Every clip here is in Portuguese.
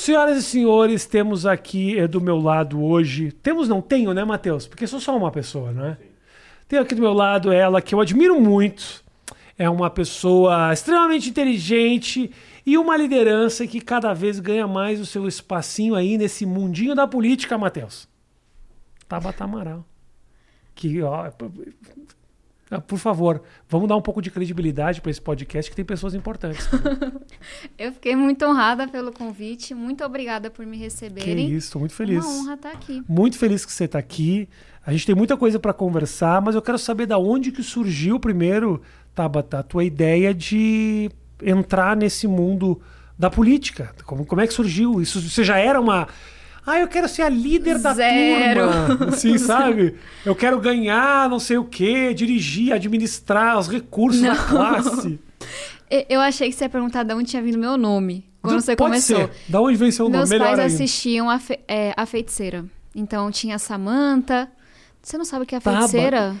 Senhoras e senhores, temos aqui é, do meu lado hoje. Temos, não tenho, né, Matheus? Porque sou só uma pessoa, não é? Tenho aqui do meu lado ela que eu admiro muito. É uma pessoa extremamente inteligente e uma liderança que cada vez ganha mais o seu espacinho aí nesse mundinho da política, Matheus. Tabata Amaral. Que, ó, Por favor, vamos dar um pouco de credibilidade para esse podcast que tem pessoas importantes. Eu fiquei muito honrada pelo convite. Muito obrigada por me que receberem. isso, tô muito feliz. Uma honra estar aqui. Muito feliz que você está aqui. A gente tem muita coisa para conversar, mas eu quero saber da onde que surgiu primeiro, Tabata, a tua ideia de entrar nesse mundo da política. Como, como é que surgiu? Isso você já era uma ah, eu quero ser a líder da Zero. turma. Assim, sabe? Eu quero ganhar não sei o quê, dirigir, administrar os recursos da Não. classe. E- Eu achei que você ia perguntar de onde tinha vindo meu nome. Quando você Pode começou. ser. Da onde vem seu nome? Meus Melhor pais ainda. assistiam a, Fe- é, a feiticeira. Então tinha a Samanta. Você não sabe o que é a feiticeira?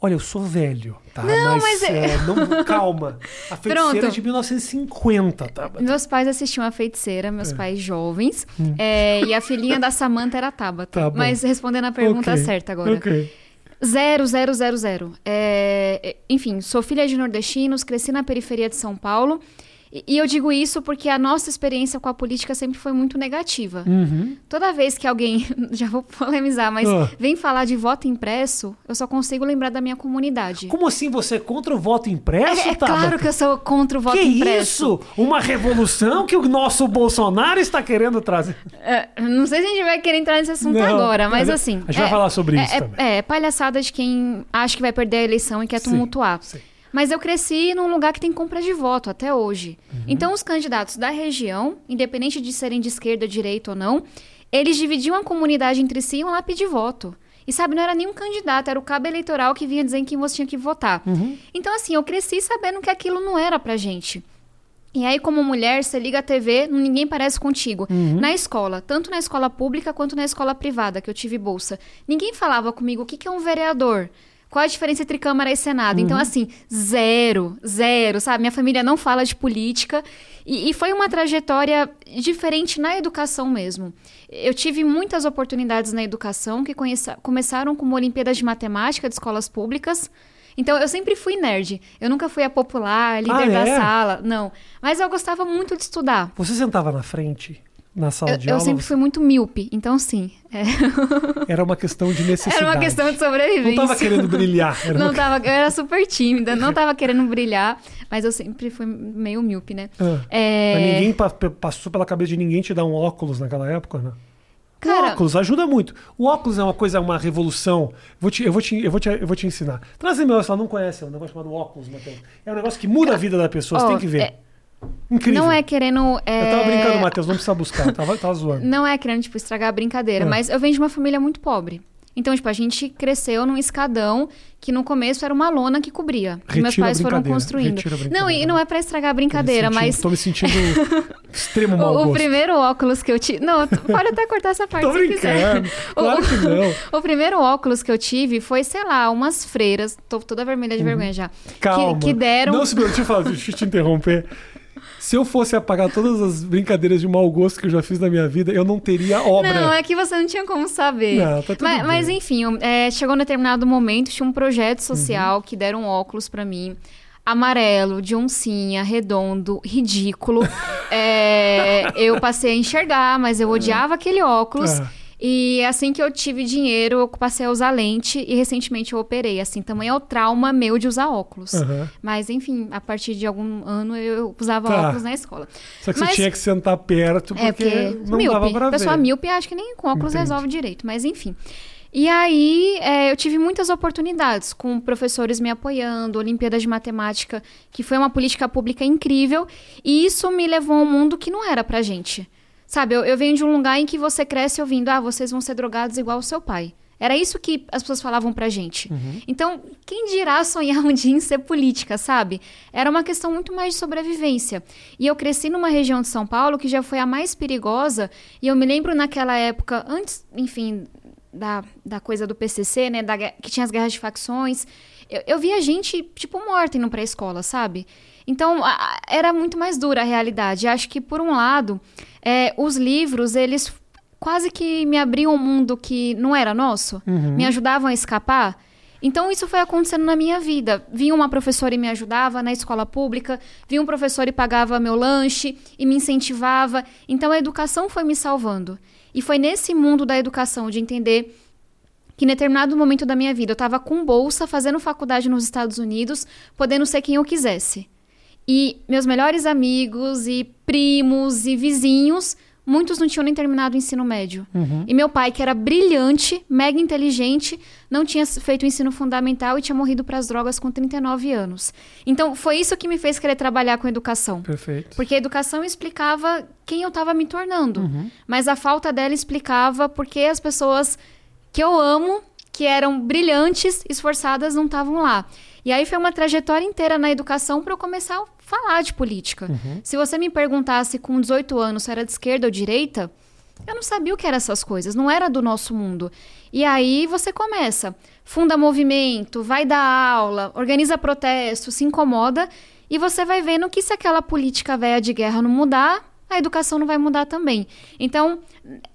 Olha, eu sou velho, tá? Não, mas, mas é- é, não, calma. A feiticeira é Pronto. de 1950, tá? Meus pais assistiam a feiticeira, meus pais jovens. Hum. É, e a filhinha da Samanta era a Tabata. Tá. Mas respondendo a pergunta Ok, certa agora. Ok. Zero, zero, zero, zero. É, é, enfim, sou filha de nordestinos, cresci na periferia de São Paulo. E, eu digo isso porque a nossa experiência com a política sempre foi muito negativa. Uhum. Toda vez que alguém, já vou polemizar, mas Ah. vem falar de voto impresso, eu só consigo lembrar da minha comunidade. Como assim você é contra o voto impresso, É, é claro que eu sou contra o voto que impresso. isso? Uma revolução que o nosso Bolsonaro está querendo trazer. É, não sei se a gente vai querer entrar nesse assunto Não, agora, mas mas assim. a gente vai falar sobre é- isso é- também. É, palhaçada de quem acha que vai perder a eleição e quer Sim, tumultuar. sim. Mas eu cresci num lugar que tem compra de voto até hoje. Uhum. Então, os candidatos da região, independente de serem de esquerda, direita ou não, eles dividiam a comunidade entre si e iam lá pedir voto. E sabe, não era nenhum candidato, era o cabo eleitoral que vinha dizer em quem você tinha que votar. Uhum. Então, assim, eu cresci sabendo que aquilo não era pra gente. E aí, como mulher, você liga a TV, ninguém parece contigo. Uhum. Na escola, tanto na escola pública quanto na escola privada, que eu tive bolsa, ninguém falava comigo o que que é um vereador. Qual a diferença entre Câmara e Senado? Uhum. Então, assim, zero, zero, sabe? Minha família não fala de política. E, e foi uma trajetória diferente na educação mesmo. Eu tive muitas oportunidades na educação que conheça- começaram como Olimpíadas de Matemática de escolas públicas. Então, eu sempre fui nerd. Eu nunca fui a popular, líder Ah, da é? sala. Não. Mas eu gostava muito de estudar. Você sentava na frente, na sala Eu, de eu aula? sempre fui muito míope, então sim. é. Era uma questão de necessidade. Era uma questão de sobrevivência. Não tava querendo brilhar. Era Não uma... tava, eu era super tímida, não tava querendo brilhar, mas eu sempre fui meio míope, né? Ah, É, Mas ninguém pa- pa- passou pela cabeça de ninguém te dar um óculos naquela época, né? Cara- o óculos ajuda muito. O óculos é uma coisa, uma revolução. Vou te, eu, vou te, eu, vou te, eu vou te ensinar. Traz meu, você não conhece, é um negócio chamado óculos, Matheus. É um negócio que muda a vida da pessoa, você Ó, tem que ver. é- Incrível. Não é querendo. é, Eu tava brincando, Matheus, não precisa buscar, tava, tava zoando. Não é querendo, tipo, estragar a brincadeira, Ah. mas eu venho de uma família muito pobre. Então, tipo, a gente cresceu num escadão que no começo era uma lona que cobria. que meus pais foram construindo. Não, e não é pra estragar a brincadeira, mas. Tô me sentindo extremo mau O, o primeiro óculos que eu tive. Não, pode até cortar essa parte Tô se quiser. brincando. Claro que não. O primeiro óculos que eu tive foi, sei lá, umas freiras. Tô toda vermelha de vergonha já. Uhum. Calma. Que, que deram. Não, se deixa eu falar, deixa eu te interromper. Se eu fosse apagar todas as brincadeiras de mau gosto que eu já fiz na minha vida, eu não teria obra. Não, é que você não tinha como saber. Não, tá tudo mas, bem. mas, enfim, é, chegou um determinado momento, tinha um projeto Uhum. social que deram óculos pra mim. Amarelo, de oncinha, redondo, ridículo. É, eu passei a enxergar, mas eu odiava aquele óculos. Ah. E assim que eu tive dinheiro, eu passei a usar lente e recentemente eu operei. Assim, tamanho é o trauma meu de usar óculos. Aham. Mas, enfim, a partir de algum ano eu usava Tá. óculos na escola. Só que Mas- você tinha que sentar perto porque, É, porque não míope. dava pra Pessoa ver. míope, acho que nem com óculos Entendi. resolve direito, mas enfim. E aí, é, eu tive muitas oportunidades com professores me apoiando, Olimpíadas de Matemática, que foi uma política pública incrível, e isso me levou a um mundo que não era pra gente. Sabe, eu, eu venho de um lugar em que você cresce ouvindo, ah, vocês vão ser drogados igual o seu pai. Era isso que as pessoas falavam pra gente. Então, quem dirá sonhar um dia em ser política, sabe? Era uma questão muito mais de sobrevivência. E eu cresci numa região de São Paulo que já foi a mais perigosa, e eu me lembro naquela época, antes, enfim, da, da coisa do PCC, né, da que tinha as guerras de facções, Eu, eu via gente, tipo, morta indo pra escola, sabe? Então, a- era muito mais dura a realidade. Acho que, por um lado, é, os livros, eles quase que me abriam um mundo que não era nosso, me ajudavam a escapar. Então, isso foi acontecendo na minha vida. Vinha uma professora e me ajudava na escola pública, vinha um professor e pagava meu lanche e me incentivava. Então, a educação foi me salvando. E foi nesse mundo da educação, de entender que em determinado momento da minha vida eu estava com bolsa, fazendo faculdade nos Estados Unidos, podendo ser quem eu quisesse. E meus melhores amigos e primos e vizinhos, muitos não tinham nem terminado o ensino médio. E meu pai, que era brilhante, mega inteligente, não tinha feito o ensino fundamental e tinha morrido para as drogas com 39 anos. Então, foi isso que me fez querer trabalhar com educação. Perfeito. Porque a educação explicava quem eu estava me tornando. Mas a falta dela explicava porque as pessoas que eu amo, que eram brilhantes, esforçadas, não estavam lá. E aí foi uma trajetória inteira na educação para eu começar falar de política. Se você me perguntasse com 18 anos se era de esquerda ou direita, eu não sabia o que eram essas coisas, não era do nosso mundo. E aí você começa, funda movimento, vai dar aula, organiza protesto, se incomoda, e você vai vendo que se aquela política velha de guerra não mudar, a educação não vai mudar também. Então,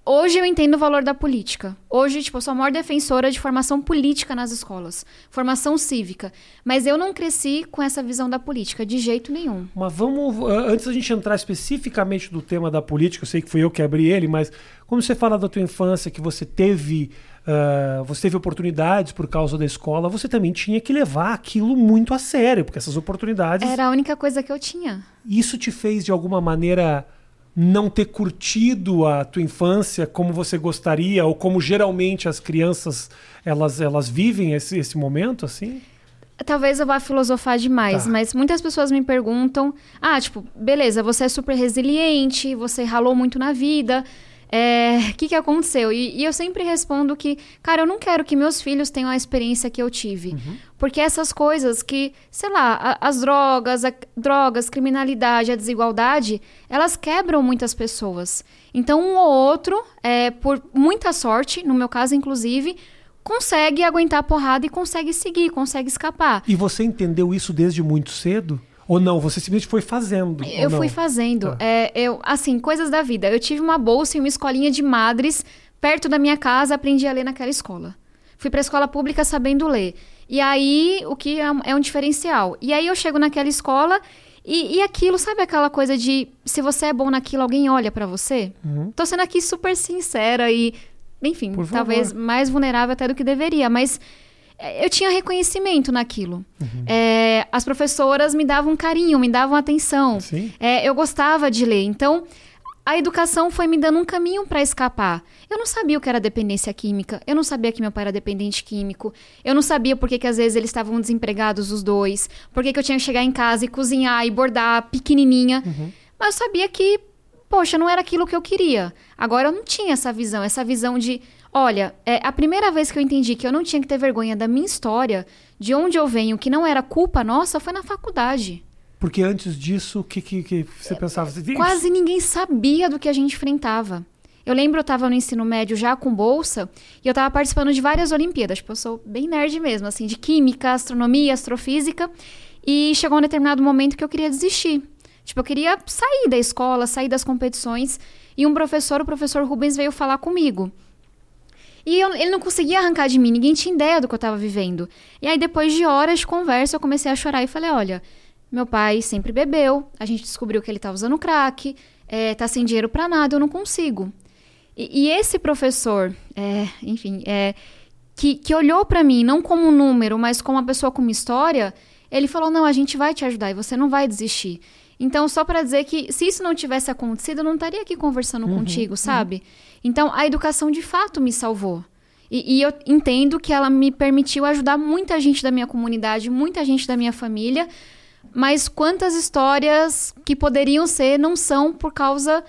hoje eu entendo o valor da política. Hoje, tipo, eu sou a maior defensora de formação política nas escolas, formação cívica. Mas eu não cresci com essa visão da política, de jeito nenhum. Mas vamos, antes da gente entrar especificamente do tema da política, eu sei que fui eu que abri ele, mas como você fala da tua infância, que você teve, ah, você teve oportunidades por causa da escola, você também tinha que levar aquilo muito a sério, porque essas oportunidades, Era a única coisa que eu tinha. isso te fez de alguma maneira não ter curtido a tua infância como você gostaria ou como geralmente as crianças elas elas vivem esse, esse momento assim? Talvez eu vá filosofar demais, Tá. mas muitas pessoas me perguntam: ah, tipo, beleza, você é super resiliente, você ralou muito na vida. É, O que, que aconteceu? E, e eu sempre respondo que, cara, eu não quero que meus filhos tenham a experiência que eu tive. Porque essas coisas que, sei lá, a- as drogas, a, drogas, criminalidade, a desigualdade, elas quebram muitas pessoas. Então, um ou outro, é, por muita sorte, no meu caso, inclusive, consegue aguentar a porrada e consegue seguir, consegue escapar. E você entendeu isso desde muito cedo? Ou não? Você simplesmente foi fazendo? Eu fui fazendo. Tá. É, eu, assim, coisas da vida. Eu tive uma bolsa em uma escolinha de madres perto da minha casa, aprendi a ler naquela escola. Fui pra escola pública sabendo ler. E aí, o que é um, é um diferencial. E aí eu chego naquela escola e, e aquilo, sabe aquela coisa de se você é bom naquilo, alguém olha pra você? Tô sendo aqui super sincera e, enfim, talvez mais vulnerável até do que deveria, mas é, eu tinha reconhecimento naquilo. É, as professoras me davam carinho, me davam atenção. É, eu gostava de ler. Então, a educação foi me dando um caminho para escapar. Eu não sabia o que era dependência química. Eu não sabia que meu pai era dependente químico. Eu não sabia por que, que às vezes eles estavam desempregados os dois. Por que, que eu tinha que chegar em casa e cozinhar e bordar pequenininha. Mas eu sabia que, poxa, não era aquilo que eu queria. Agora eu não tinha essa visão, essa visão de, olha, é a primeira vez que eu entendi que eu não tinha que ter vergonha da minha história, de onde eu venho, que não era culpa nossa, foi na faculdade. Porque antes disso, o que, que, que você pensava? Você- Quase ninguém sabia do que a gente enfrentava. Eu lembro, eu estava no ensino médio já com bolsa e eu estava participando de várias Olimpíadas. Tipo, eu sou bem nerd mesmo, assim, de química, astronomia, astrofísica. E chegou um determinado momento que eu queria desistir. Tipo, eu queria sair da escola, sair das competições. E um professor, o professor Rubens, veio falar comigo. E eu- ele não conseguia arrancar de mim, ninguém tinha ideia do que eu estava vivendo. E aí, depois de horas de conversa, eu comecei a chorar e falei: olha, meu pai sempre bebeu, a gente descobriu que ele tá usando crack, é, tá sem dinheiro pra nada, eu não consigo. E, e esse professor, é, enfim, é, que, que olhou pra mim não como um número, mas como uma pessoa com uma história, ele falou: não, a gente vai te ajudar e você não vai desistir. Então, só pra dizer que se isso não tivesse acontecido, eu não estaria aqui conversando contigo, sabe? Então, a educação de fato me salvou. E, e eu entendo que ela me permitiu ajudar muita gente da minha comunidade, muita gente da minha família, mas quantas histórias que poderiam ser não são por causa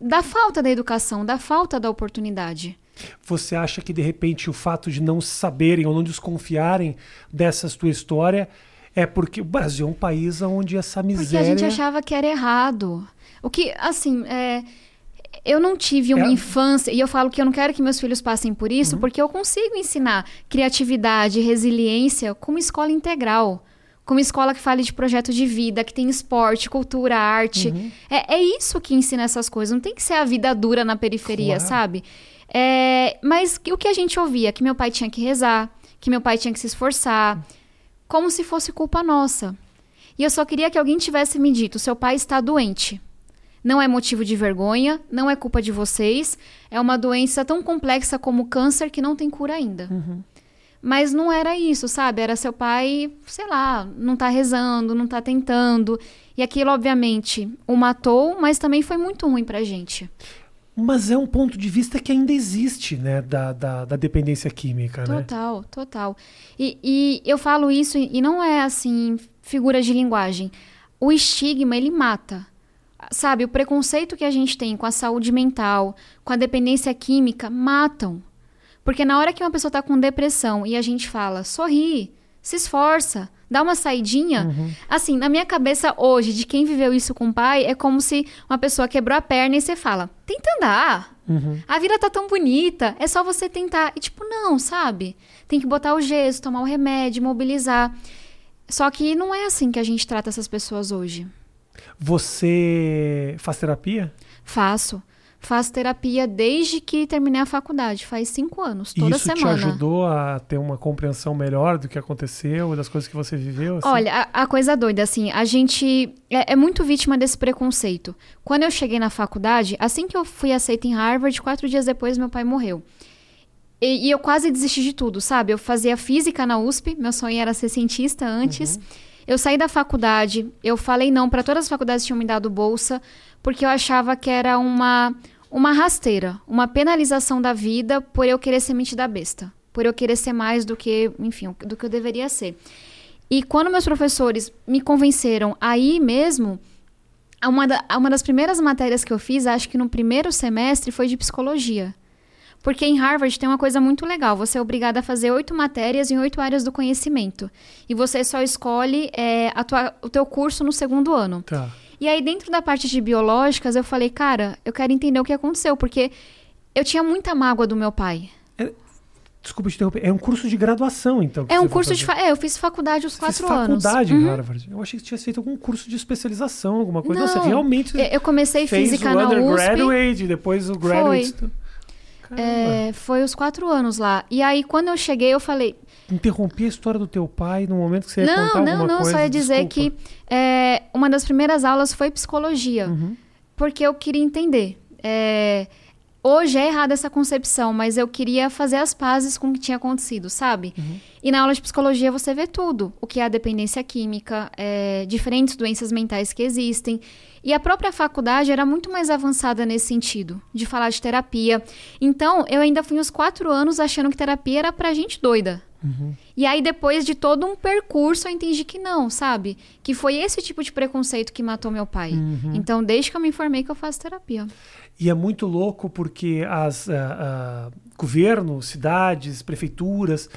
da falta da educação, da falta da oportunidade. Você acha que de repente o fato de não saberem ou não desconfiarem dessa tua história é porque o Brasil é um país onde essa Porque miséria. a gente achava que era errado. O que, assim, é, eu não tive uma É. infância, e eu falo que eu não quero que meus filhos passem por isso, Uhum. porque eu consigo ensinar criatividade, resiliência com uma escola integral. Com uma escola que fale de projeto de vida, que tem esporte, cultura, arte. Uhum. É, é isso que ensina essas coisas. Não tem que ser a vida dura na periferia, Claro. sabe? É, mas o que a gente ouvia? Que meu pai tinha que rezar, que meu pai tinha que se esforçar, como se fosse culpa nossa. E eu só queria que alguém tivesse me dito: seu pai está doente. Não é motivo de vergonha, não é culpa de vocês. É uma doença tão complexa como o câncer que não tem cura ainda. Mas não era isso, sabe? Era seu pai, sei lá, não tá rezando, não tá tentando. E aquilo, obviamente, o matou, mas também foi muito ruim pra gente. Mas é um ponto de vista que ainda existe, né? Da, da, da dependência química, né? Total, total. E, e eu falo isso e não é assim, figura de linguagem. O estigma, ele mata. Sabe, o preconceito que a gente tem com a saúde mental, com a dependência química, matam. Porque na hora que uma pessoa tá com depressão e a gente fala, sorri, se esforça, dá uma saidinha. Assim, na minha cabeça hoje, de quem viveu isso com o pai, é como se uma pessoa quebrou a perna e você fala, tenta andar. Uhum. A vida tá tão bonita, é só você tentar. E tipo, não, sabe? Tem que botar o gesso, tomar o remédio, mobilizar. Só que não é assim que a gente trata essas pessoas hoje. Você faz terapia? Faço. Faço terapia desde que terminei a faculdade, faz cinco anos, toda isso semana. te ajudou a ter uma compreensão melhor do que aconteceu, das coisas que você viveu? assim? Olha, a, a coisa doida, assim, a gente é, é muito vítima desse preconceito. Quando eu cheguei na faculdade, assim que eu fui aceita em Harvard, quatro dias depois meu pai morreu. E, e eu quase desisti de tudo, sabe? Eu fazia física na USP, meu sonho era ser cientista antes. Eu saí da faculdade, eu falei não para todas as faculdades que tinham me dado bolsa, porque eu achava que era uma, uma rasteira, uma penalização da vida por eu querer ser metida besta. Por eu querer ser mais do que, enfim, do que eu deveria ser. E quando meus professores me convenceram a ir mesmo, uma, da- uma das primeiras matérias que eu fiz, acho que no primeiro semestre, foi de psicologia. Porque em Harvard tem uma coisa muito legal. Você é obrigada a fazer oito matérias em oito áreas do conhecimento. E você só escolhe é, a tua- o teu curso no segundo ano. Tá. E aí, dentro da parte de biológicas, eu falei, cara, eu quero entender o que aconteceu. Porque eu tinha muita mágoa do meu pai. Desculpa te interromper. É um curso de graduação, então. É um foi curso de... É, eu fiz faculdade os fez quatro anos. faculdade Uhum. em Harvard. Eu achei que você tinha feito algum curso de especialização, alguma coisa. Não, Não, você realmente Eu- comecei fez física o na USP. undergraduate e depois o graduate. Caramba. É, foi os quatro anos lá. E aí, quando eu cheguei, eu falei: Interrompi a história do teu pai no momento que você ia não, contar não, não, coisa. só ia dizer desculpa. que é, uma das primeiras aulas foi psicologia. Uhum. Porque eu queria entender. É, hoje é errada essa concepção, mas eu queria fazer as pazes com o que tinha acontecido, sabe? Uhum. E na aula de psicologia você vê tudo: o que é a dependência química, é, diferentes doenças mentais que existem. E a própria faculdade era muito mais avançada nesse sentido, de falar de terapia. Então, eu ainda fui uns quatro anos achando que terapia era pra gente doida. Uhum. E aí, depois de todo um percurso, eu entendi que não, sabe? Que foi esse tipo de preconceito que matou meu pai. Uhum. Então, desde que eu me informei que eu faço terapia. E é muito louco porque as ah, ah, governos, cidades, prefeituras,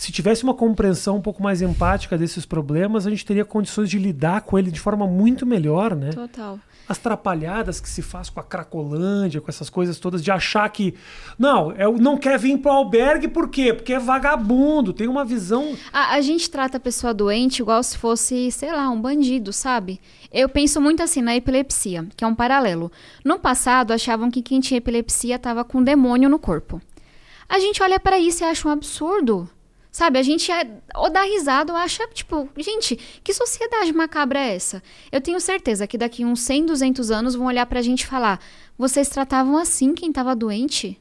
se tivesse uma compreensão um pouco mais empática desses problemas, a gente teria condições de lidar com ele de forma muito melhor, né? Total. As trapalhadas que se faz com a Cracolândia, com essas coisas todas, de achar que. Não, é, não quer vir pro albergue por quê? Porque é vagabundo, tem uma visão. A, a gente trata a pessoa doente igual se fosse, sei lá, um bandido, sabe? Eu penso muito assim na epilepsia, que é um paralelo. No passado, achavam que quem tinha epilepsia estava com um demônio no corpo. A gente olha pra isso e acha um absurdo. Sabe, a gente é, ou dá risada ou acha, tipo, gente, que sociedade macabra é essa? Eu tenho certeza que daqui uns 100, 200 anos vão olhar pra gente e falar: vocês tratavam assim quem tava doente?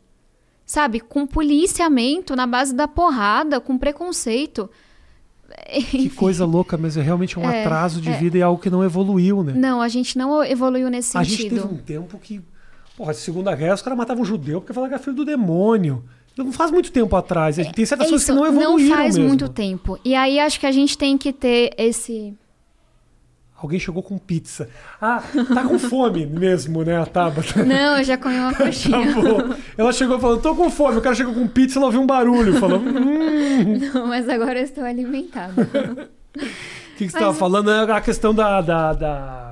Sabe, com policiamento, na base da porrada, com preconceito. Que coisa louca, mas é realmente um É, atraso de é. vida e algo que não evoluiu, né? Não, a gente não evoluiu nesse A gente sentido. teve um tempo que, porra, de Segunda Guerra, os caras matavam judeu porque falavam que era filho do demônio. Não faz muito tempo atrás. A gente tem certas É coisas que não evoluíram faz mesmo. muito tempo. E aí acho que a gente tem que ter esse. Alguém chegou com pizza. Ah, tá com fome mesmo, né, a Tabata? Não, eu já comi uma Tá coxinha. bom. Ela chegou falando, tô com fome. O cara chegou com pizza, ela ouviu um barulho. Falou, hum. Não, mas agora eu estou alimentada. O que, que você estava falando? É a questão da, da, da,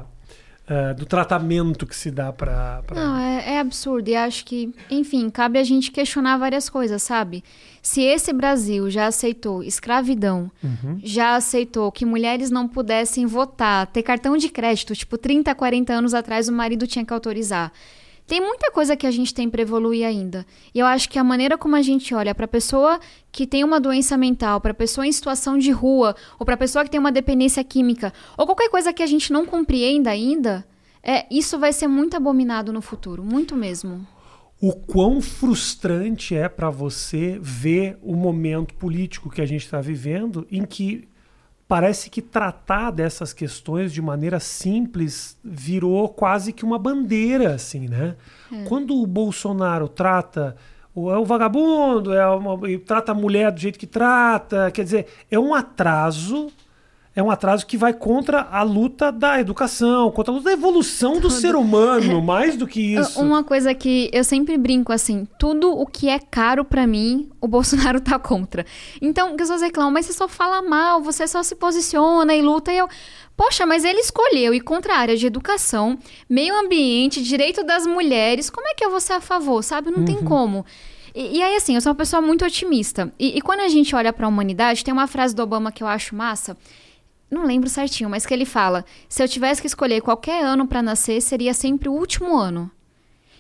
uh, do tratamento que se dá para. Pra... Não, é, é, absurdo. E acho que, enfim, cabe a gente questionar várias coisas, sabe? Se esse Brasil já aceitou escravidão, uhum. já aceitou que mulheres não pudessem votar, ter cartão de crédito, tipo, 30, 40 anos atrás o marido tinha que autorizar. Tem muita coisa que a gente tem para evoluir ainda. E eu acho que a maneira como a gente olha para a pessoa que tem uma doença mental, para a pessoa em situação de rua, ou para a pessoa que tem uma dependência química, ou qualquer coisa que a gente não compreenda ainda, é, isso vai ser muito abominado no futuro, muito mesmo. O quão frustrante é para você ver o momento político que a gente está vivendo, em que parece que tratar dessas questões de maneira simples virou quase que uma bandeira, assim, né? É. Quando o Bolsonaro trata é o vagabundo, é uma, trata a mulher do jeito que trata, quer dizer, é um atraso é um atraso que vai contra a luta da educação, contra a luta da evolução do ser humano, mais do que isso. Uma coisa que eu sempre brinco assim, tudo o que é caro para mim, o Bolsonaro tá contra. Então, as pessoas reclamam, mas você só fala mal, você só se posiciona e luta e eu Poxa, mas ele escolheu ir contra a área de educação, meio ambiente, direito das mulheres. Como é que eu vou ser a favor, sabe? Não uhum. tem como. E, e, aí, assim, eu sou uma pessoa muito otimista. E, e quando a gente olha para a humanidade, tem uma frase do Obama que eu acho massa, não lembro certinho, mas que ele fala: se eu tivesse que escolher qualquer ano para nascer, seria sempre o último ano.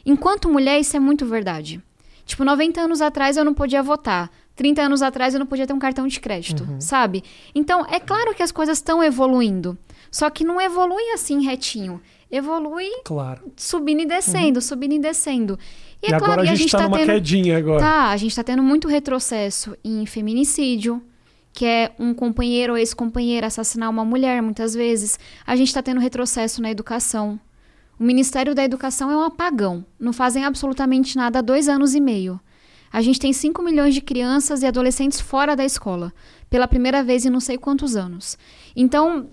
Enquanto mulher, isso é muito verdade. Tipo, 90 anos atrás eu não podia votar. 30 anos atrás eu não podia ter um cartão de crédito, uhum. sabe? Então, é claro que as coisas estão evoluindo. Só que não evolui assim retinho. Evolui claro. subindo e descendo, uhum. subindo e descendo. E, e é claro, agora a gente, está tá numa tendo... quedinha agora. Tá, a gente está tendo muito retrocesso em feminicídio que é um companheiro ou ex-companheira assassinar uma mulher, muitas vezes. A gente está tendo retrocesso na educação. O Ministério da Educação é um apagão. Não fazem absolutamente nada há dois anos e meio. A gente tem 5 milhões de crianças e adolescentes fora da escola, pela primeira vez em não sei quantos anos. Então,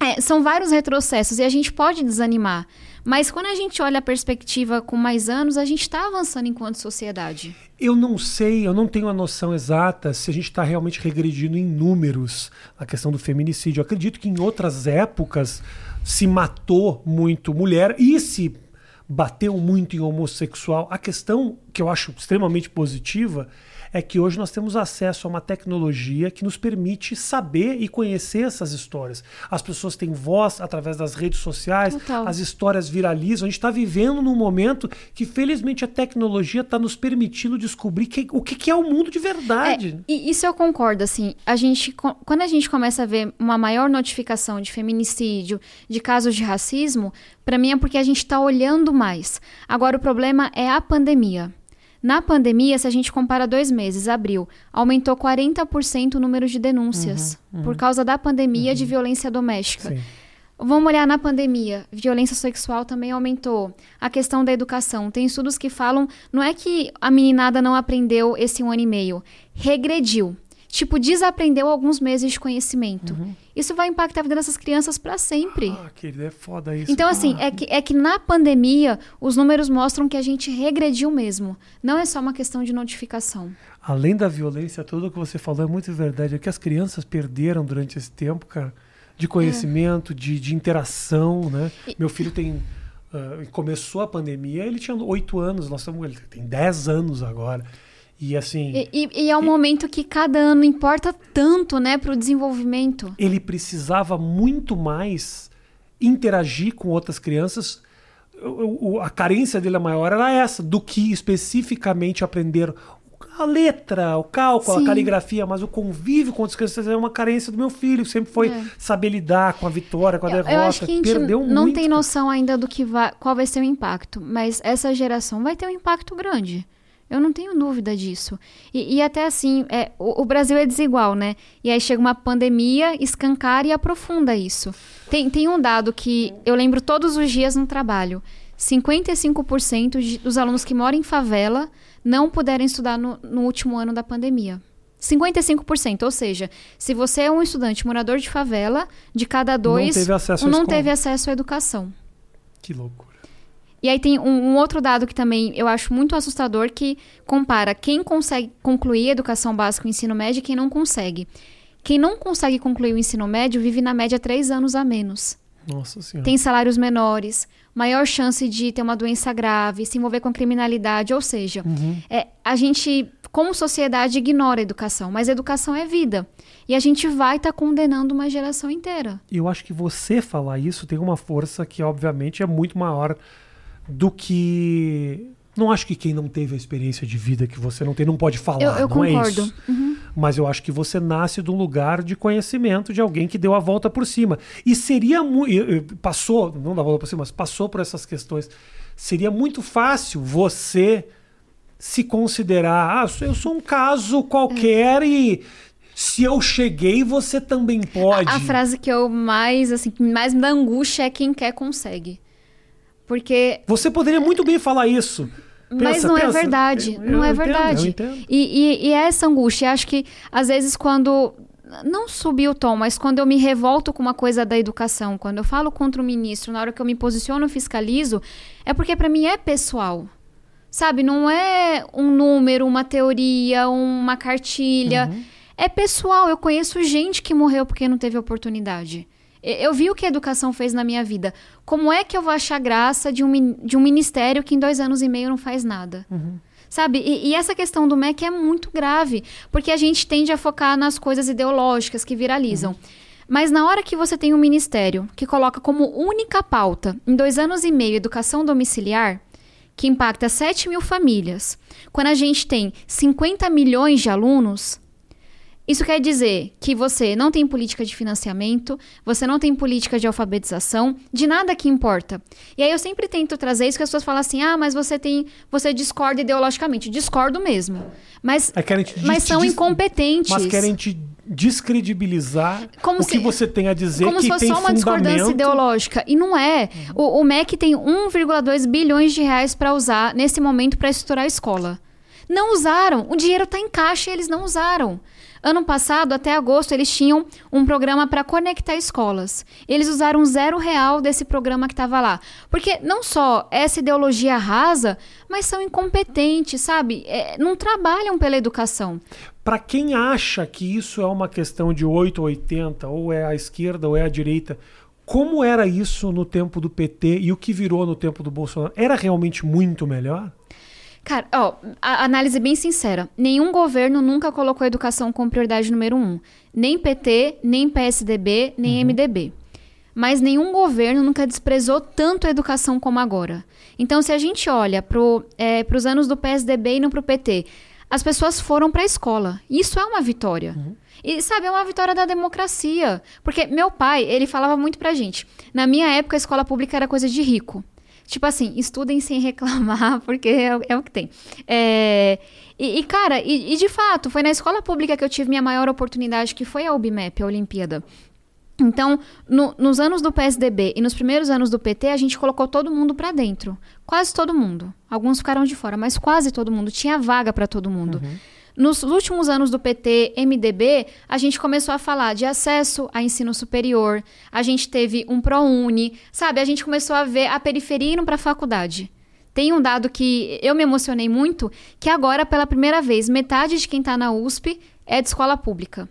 é, são vários retrocessos e a gente pode desanimar. Mas quando a gente olha a perspectiva com mais anos, a gente está avançando enquanto sociedade. Eu não sei, eu não tenho a noção exata se a gente está realmente regredindo em números a questão do feminicídio. Eu acredito que em outras épocas se matou muito mulher e se bateu muito em homossexual. A questão que eu acho extremamente positiva é que hoje nós temos acesso a uma tecnologia que nos permite saber e conhecer essas histórias. As pessoas têm voz através das redes sociais, Total. as histórias viralizam. A gente está vivendo num momento que, felizmente, a tecnologia está nos permitindo descobrir que, o que, que, é o mundo de verdade. É, e isso eu concordo, assim. A gente, quando a gente começa a ver uma maior notificação de feminicídio, de casos de racismo, para mim é porque a gente está olhando mais. Agora, o problema é a pandemia. Na pandemia, se a gente compara dois meses, abril, aumentou 40% o número de denúncias uhum, uhum. por causa da pandemia uhum. de violência doméstica. Sim. Vamos olhar na pandemia. Violência sexual também aumentou. A questão da educação. Tem estudos que falam. Não é que a meninada não aprendeu esse um ano e meio. Regrediu tipo, desaprendeu alguns meses de conhecimento. Uhum. Isso vai impactar a vida dessas crianças para sempre. Ah, querida, é foda isso. Então, assim, é que, é que na pandemia, os números mostram que a gente regrediu mesmo. Não é só uma questão de notificação. Além da violência, tudo o que você falou é muito verdade. É que as crianças perderam durante esse tempo, cara, de conhecimento, é. de, de interação, né? E... Meu filho tem. Uh, começou a pandemia, ele tinha oito anos, nós estamos, ele tem dez anos agora. E assim. E, e, e é um e, momento que cada ano importa tanto, né, para o desenvolvimento. Ele precisava muito mais interagir com outras crianças. O, o, a carência dele maior era essa, do que especificamente aprender a letra, o cálculo, Sim. a caligrafia, mas o convívio com outras crianças é uma carência do meu filho. Sempre foi é. saber lidar com a vitória, com a derrota. Eu acho que a gente Perdeu não muito, tem noção ainda do que vai, qual vai ser o impacto, mas essa geração vai ter um impacto grande. Eu não tenho dúvida disso. E, e até assim, é, o, o, Brasil é desigual, né? E aí chega uma pandemia, escancara e aprofunda isso. Tem, tem um dado que eu lembro todos os dias no trabalho: 55% dos alunos que moram em favela não puderam estudar no, no último ano da pandemia. 55%, ou seja, se você é um estudante morador de favela, de cada dois, não teve acesso, um não teve acesso à educação. Que louco. E aí tem um, um, outro dado que também eu acho muito assustador que compara quem consegue concluir a educação básica e ensino médio e quem não consegue. Quem não consegue concluir o ensino médio vive na média três anos a menos. Nossa senhora. tem salários menores, maior chance de ter uma doença grave, se envolver com criminalidade, ou seja, Uhum. é, a gente, como sociedade, ignora a educação, mas a educação é vida. E a gente vai estar condenando uma geração inteira. E eu acho que você falar isso tem uma força que, obviamente, é muito maior do que. Não acho que quem não teve a experiência de vida que você não tem não pode falar. Eu, eu não é concordo. isso. Uhum. Mas eu acho que você nasce de um lugar de conhecimento de alguém que deu a volta por cima. E seria muito. Passou, não da volta por cima, mas passou por essas questões. Seria muito fácil você se considerar. Ah, eu sou um caso qualquer e. Se eu cheguei, você também pode. A frase que eu mais, assim, que mais me dá angústia é quem quer consegue. Porque Você poderia muito bem falar isso. Mas Pensa, não é pensa. verdade. Eu- não eu é entendo, verdade. E, e, e é essa angústia. Acho que, às vezes, quando. Não subir o tom, mas quando eu me revolto com uma coisa da educação, quando eu falo contra o ministro, na hora que eu me posiciono, fiscalizo, é porque para mim é pessoal. Sabe? Não é um número, uma teoria, uma cartilha. Uhum. É pessoal. Eu conheço gente que morreu porque não teve oportunidade. Eu vi o que a educação fez na minha vida. Como é que eu vou achar graça de um, de um ministério que em dois anos e meio não faz nada? Sabe? E, e essa questão do MEC é muito grave, porque a gente tende a focar nas coisas ideológicas que viralizam. Mas na hora que você tem um ministério que coloca como única pauta, em dois anos e meio, educação domiciliar, que impacta 7 mil famílias, quando a gente tem 50 milhões de alunos, isso quer dizer que você não tem política de financiamento, você não tem política de alfabetização, de nada que importa. E aí eu sempre tento trazer isso que as pessoas falam assim: "Ah, mas você tem, você discorda ideologicamente". Discordo mesmo. Mas É, te mas dis- são dis- incompetentes. Mas querem te descredibilizar Como o se- que você tem a dizer como que se fosse tem só uma discordância ideológica. E não é. O, o MEC tem 1,2 bilhões de reais para usar nesse momento para estruturar a escola. Não usaram. O dinheiro está em caixa e eles não usaram. Ano passado, até agosto, eles tinham um programa para conectar escolas. Eles usaram zero real desse programa que estava lá. Porque não só essa ideologia rasa, mas são incompetentes, sabe? É, não trabalham pela educação. Para quem acha que isso é uma questão de 8 ou 80, ou é a esquerda ou é a direita, como era isso no tempo do PT e o que virou no tempo do Bolsonaro? Era realmente muito melhor? Cara, ó, a análise bem sincera. Nenhum governo nunca colocou a educação como prioridade número um. Nem PT, nem PSDB, nem MDB. Mas nenhum governo nunca desprezou tanto a educação como agora. Então, se a gente olha para é, os anos do PSDB e não para o PT, as pessoas foram para a escola. Isso é uma vitória. E, sabe, é uma vitória da democracia. Porque meu pai, ele falava muito pra gente. Na minha época, a escola pública era coisa de rico. Tipo assim, estudem sem reclamar, porque é, é o que tem. É, e, e, cara, e, e de fato, foi na escola pública que eu tive minha maior oportunidade, que foi a UBMEP, a Olimpíada. Então, no- nos anos do PSDB e nos primeiros anos do PT, a gente colocou todo mundo pra dentro. Quase todo mundo. Alguns ficaram de fora, mas quase todo mundo. Tinha vaga pra todo mundo. Nos últimos anos do PT, MDB, a gente começou a falar de acesso a ensino superior. A gente teve um ProUni, sabe? A gente começou a ver a periferia indo para a faculdade. Tem um dado que eu me emocionei muito, que agora, pela primeira vez, metade de quem está na USP é de escola pública.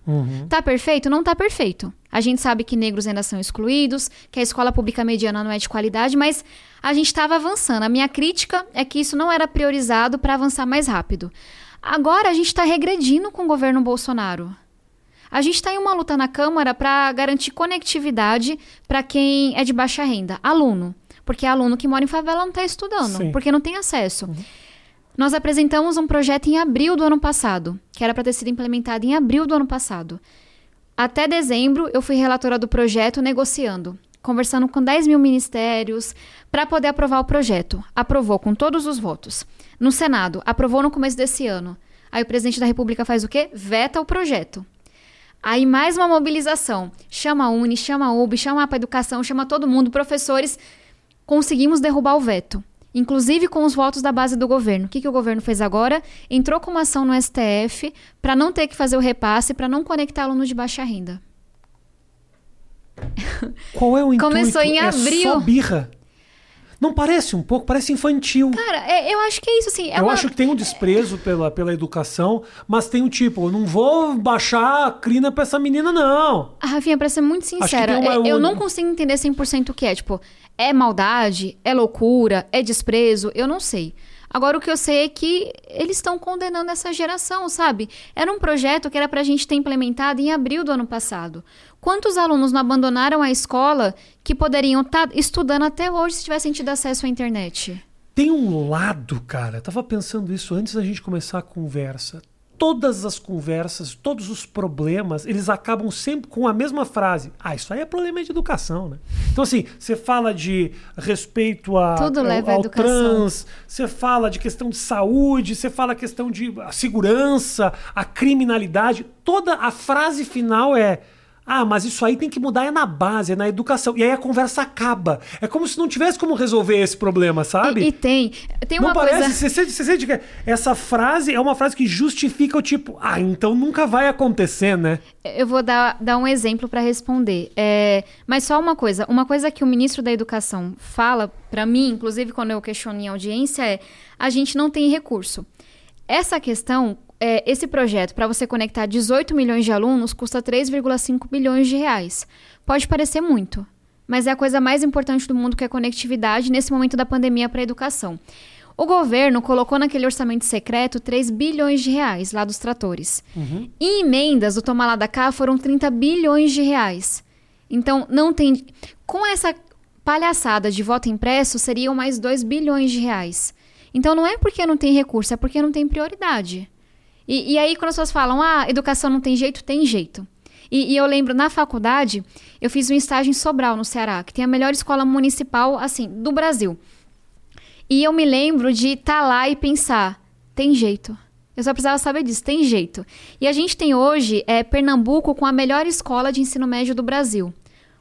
Tá perfeito? Não tá perfeito. A gente sabe que negros ainda são excluídos, que a escola pública mediana não é de qualidade, mas a gente estava avançando. A minha crítica é que isso não era priorizado para avançar mais rápido. Agora a gente está regredindo com o governo Bolsonaro. A gente está em uma luta na Câmara para garantir conectividade para quem é de baixa renda, aluno. Porque aluno que mora em favela não está estudando, Sim. porque não tem acesso. Nós apresentamos um projeto em abril do ano passado, que era para ter sido implementado em abril do ano passado. Até dezembro, eu fui relatora do projeto negociando, conversando com 10 mil ministérios para poder aprovar o projeto. Aprovou com todos os votos. No Senado, aprovou no começo desse ano. Aí o presidente da República faz o quê? Veta o projeto. Aí mais uma mobilização. Chama a Uni, chama a UB, chama a Educação, chama todo mundo, professores. Conseguimos derrubar o veto. Inclusive com os votos da base do governo. O que, que o governo fez agora? Entrou com uma ação no STF para não ter que fazer o repasse, para não conectar aluno de baixa renda. Qual é o intuito? Começou em É abril. só birra. Não parece um pouco? Parece infantil. Cara, é, eu acho que é isso, assim. É eu uma... acho que tem um desprezo pela, pela educação, mas tem um tipo, não vou baixar a crina pra essa menina, não. Ah, Rafinha, pra ser muito sincera, uma- é- eu não consigo entender 100% o que é. Tipo, é maldade? É loucura? É desprezo? Eu não sei. Agora, o que eu sei é que eles estão condenando essa geração, sabe? Era um projeto que era pra gente ter implementado em abril do ano passado. Quantos alunos não abandonaram a escola que poderiam estar estudando até hoje se tivessem tido acesso à internet? Tem um lado, cara, eu tava pensando isso antes da gente começar a conversa. Todas as conversas, todos os problemas, eles acabam sempre com a mesma frase. Ah, isso aí é problema de educação, né? Então, assim, você fala de respeito a, Tudo ao, ao trans, você fala de questão de saúde, você fala questão de segurança, a criminalidade. Toda a frase final é. Ah, mas isso aí tem que mudar é na base, é na educação. E aí a conversa acaba. É como se não tivesse como resolver esse problema, sabe? E, e tem. Tem Não uma parece? coisa. Você, sente- você sente que essa frase é uma frase que justifica o tipo, ah, então nunca vai acontecer, né? Eu vou dar, dar um exemplo para responder. É, mas só uma coisa. Uma coisa que o ministro da Educação fala para mim, inclusive quando eu questiono em audiência, é a gente não tem recurso. Essa questão, é, esse projeto para você conectar 18 milhões de alunos custa 3,5 bilhões de reais. Pode parecer muito, mas é a coisa mais importante do mundo que é a conectividade nesse momento da pandemia para a educação. O governo colocou naquele orçamento secreto 3 bilhões de reais lá dos tratores. Em emendas do Tomar lá da cá foram 30 bilhões de reais. Então, não tem. Com essa palhaçada de voto impresso, seriam mais 2 bilhões de reais. Então, não é porque não tem recurso, é porque não tem prioridade. E, e aí, quando as pessoas falam, ah, educação não tem jeito, tem jeito. E, e eu lembro, na faculdade, eu fiz um estágio em Sobral, no Ceará, que tem a melhor escola municipal, assim, do Brasil. E eu me lembro de estar lá e pensar, tem jeito. Eu só precisava saber disso, tem jeito. E a gente tem hoje é, Pernambuco com a melhor escola de ensino médio do Brasil.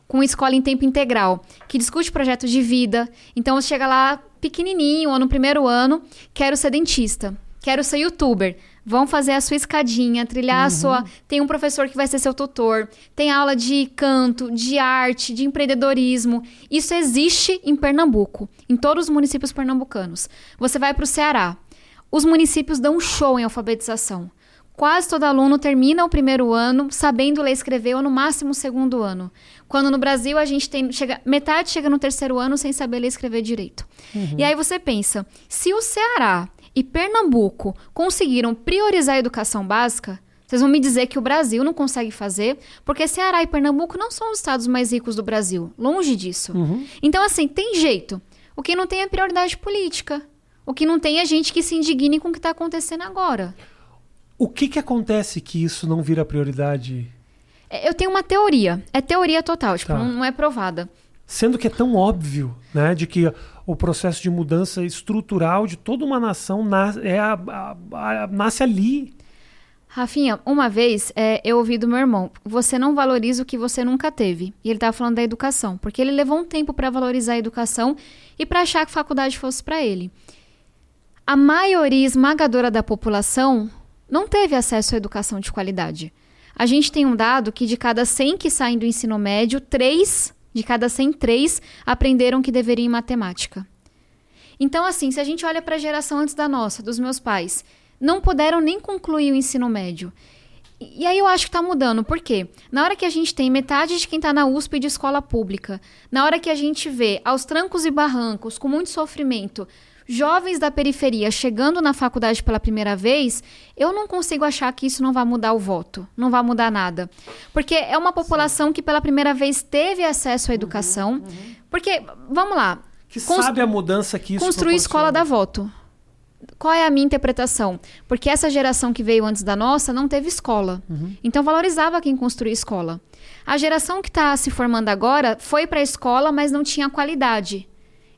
Com escola em tempo integral, que discute projetos de vida. Então você chega lá pequenininho, ou no primeiro ano, quero ser dentista, quero ser youtuber. Vão fazer a sua escadinha, trilhar a sua. Tem um professor que vai ser seu tutor, tem aula de canto, de arte, de empreendedorismo. Isso existe em Pernambuco, em todos os municípios pernambucanos. Você vai para o Ceará. Os municípios dão um show em alfabetização. Quase todo aluno termina o primeiro ano sabendo ler e escrever, ou no máximo o segundo ano. Quando no Brasil a gente tem. Chega, metade chega no terceiro ano sem saber ler e escrever direito. E aí você pensa: se o Ceará e Pernambuco conseguiram priorizar a educação básica, vocês vão me dizer que o Brasil não consegue fazer, porque Ceará e Pernambuco não são os estados mais ricos do Brasil. Longe disso. Então, assim, tem jeito. O que não tem é prioridade política. O que não tem é gente que se indigne com o que está acontecendo agora. O que que acontece que isso não vira prioridade? É, Eu tenho uma teoria. É teoria total, tipo, Tá. não, não é provada. Sendo que é tão óbvio, né, de que o processo de mudança estrutural de toda uma nação é a- a- a- nasce ali. Rafinha, uma vez é, eu ouvi do meu irmão: você não valoriza o que você nunca teve. E ele estava falando da educação, porque ele levou um tempo para valorizar a educação e para achar que faculdade fosse para ele. A maioria esmagadora da população não teve acesso à educação de qualidade. A gente tem um dado que de cada 100 que saem do ensino médio, 3, de cada 100, 3 aprenderam que deveriam em matemática. Então, assim, se a gente olha para a geração antes da nossa, dos meus pais, não puderam nem concluir o ensino médio. E aí eu acho que está mudando. Por quê? Na hora que a gente tem metade de quem está na USP de escola pública, na hora que a gente vê aos trancos e barrancos, com muito sofrimento, jovens da periferia chegando na faculdade pela primeira vez, eu não consigo achar que isso não vai mudar o voto, não vai mudar nada. Porque é uma população que pela primeira vez teve acesso à educação. Porque, vamos lá, Que sabe a mudança que isso construir escola dá voto. Qual é a minha interpretação? Porque essa geração que veio antes da nossa não teve escola. Então valorizava quem construía escola. A geração que está se formando agora foi para a escola, mas não tinha qualidade.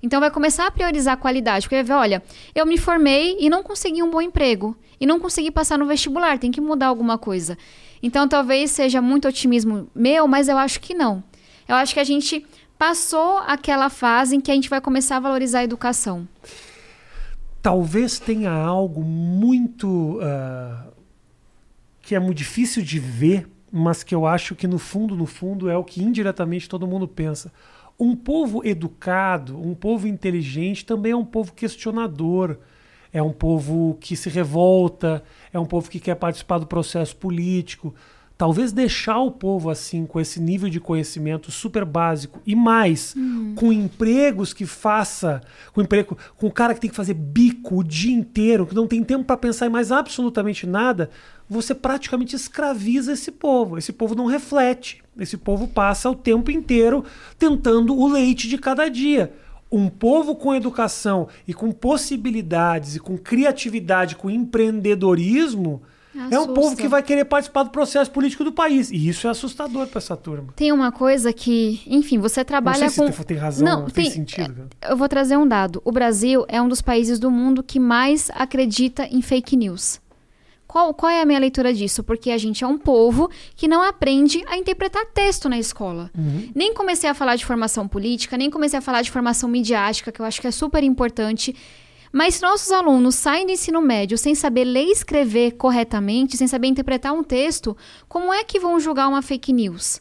Então vai começar a priorizar a qualidade. Porque vai ver, olha, eu me formei e não consegui um bom emprego. E não consegui passar no vestibular, tem que mudar alguma coisa. Então talvez seja muito otimismo meu, mas eu acho que não. Eu acho que a gente passou aquela fase em que a gente vai começar a valorizar a educação. Talvez tenha algo muito ah, que é muito difícil de ver, mas que eu acho que no fundo, no fundo, é o que indiretamente todo mundo pensa. Um povo educado, um povo inteligente também é um povo questionador, é um povo que se revolta, é um povo que quer participar do processo político. Talvez deixar o povo assim, com esse nível de conhecimento super básico e mais, com empregos que faça, com emprego, com o cara que tem que fazer bico o dia inteiro, que não tem tempo para pensar em mais absolutamente nada, você praticamente escraviza esse povo. Esse povo não reflete. Esse povo passa o tempo inteiro tentando o leite de cada dia. Um povo com educação e com possibilidades e com criatividade, com empreendedorismo, é um Assusta. povo que vai querer participar do processo político do país. E isso é assustador para essa turma. Tem uma coisa que, enfim, você Não trabalha sei com. se tem razão, Não, não, tem, tem- sentido. cara. Eu vou trazer um dado. O Brasil é um dos países do mundo que mais acredita em fake news. Qual, qual é a minha leitura disso? Porque a gente é um povo que não aprende a interpretar texto na escola. Nem comecei a falar de formação política, nem comecei a falar de formação midiática, que eu acho que é super importante. Mas se nossos alunos saem do ensino médio sem saber ler e escrever corretamente, sem saber interpretar um texto, como é que vão julgar uma fake news?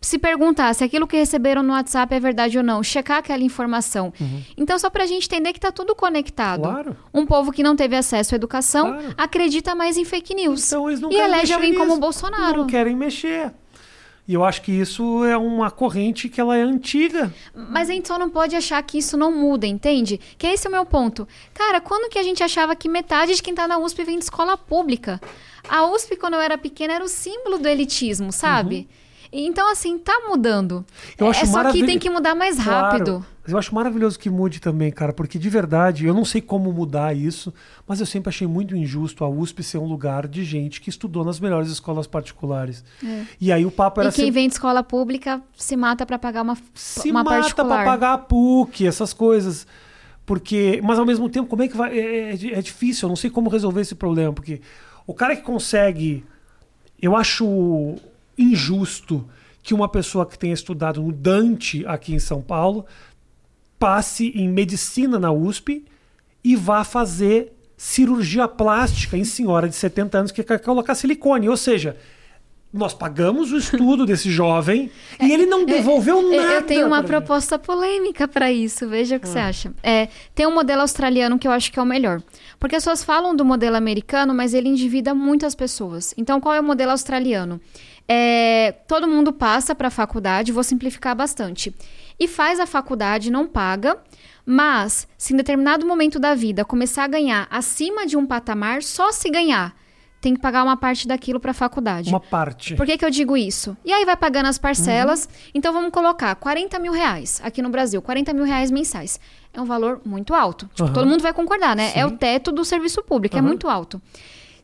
Se perguntar se aquilo que receberam no WhatsApp é verdade ou não, checar aquela informação. Então, só pra gente entender que tá tudo conectado. Claro. Um povo que não teve acesso à educação Claro. acredita mais em fake news. Então eles não e elege alguém como nisso. o Bolsonaro. Não querem mexer. E eu acho que isso é uma corrente que ela é antiga. Mas a gente só não pode achar que isso não muda, entende? Que esse é o meu ponto. Cara, quando que a gente achava que metade de quem tá na USP vem de escola pública? A USP, quando eu era pequena, era o símbolo do elitismo, sabe? Então, assim, tá mudando. Eu acho é só que tem que mudar mais rápido. Claro. Mas eu acho maravilhoso que mude também, cara, porque de verdade, eu não sei como mudar isso, mas eu sempre achei muito injusto a USP ser um lugar de gente que estudou nas melhores escolas particulares. E aí o papo era É. E quem sempre vem de escola pública se mata pra pagar uma, se uma mata pra pagar a PUC, essas coisas. Porque, mas ao mesmo tempo, como é que vai? É, é- é difícil, eu não sei como resolver esse problema, porque o cara que consegue, eu acho injusto que uma pessoa que tenha estudado no Dante aqui em São Paulo passe em medicina na USP e vá fazer cirurgia plástica em senhora de 70 anos que quer colocar silicone, ou seja, nós pagamos o estudo desse jovem e ele não devolveu Eu- nada. Eu tenho uma proposta polêmica pra isso. Veja o que Ah. você acha. É, tem um modelo australiano que eu acho que é o melhor. Porque as pessoas falam do modelo americano, mas ele endivida muitas pessoas. Então, qual é o modelo australiano? É, todo mundo passa para a faculdade, vou simplificar bastante. E faz a faculdade, não paga, mas se em determinado momento da vida começar a ganhar acima de um patamar, só se ganhar, tem que pagar uma parte daquilo para a faculdade. Uma parte. Por que, que eu digo isso? E aí vai pagando as parcelas. Então vamos colocar 40 mil reais aqui no Brasil, 40 mil reais mensais. É um valor muito alto. Tipo, Aham. todo mundo vai concordar, né? É Sim. o teto do serviço público, é Aham. muito alto.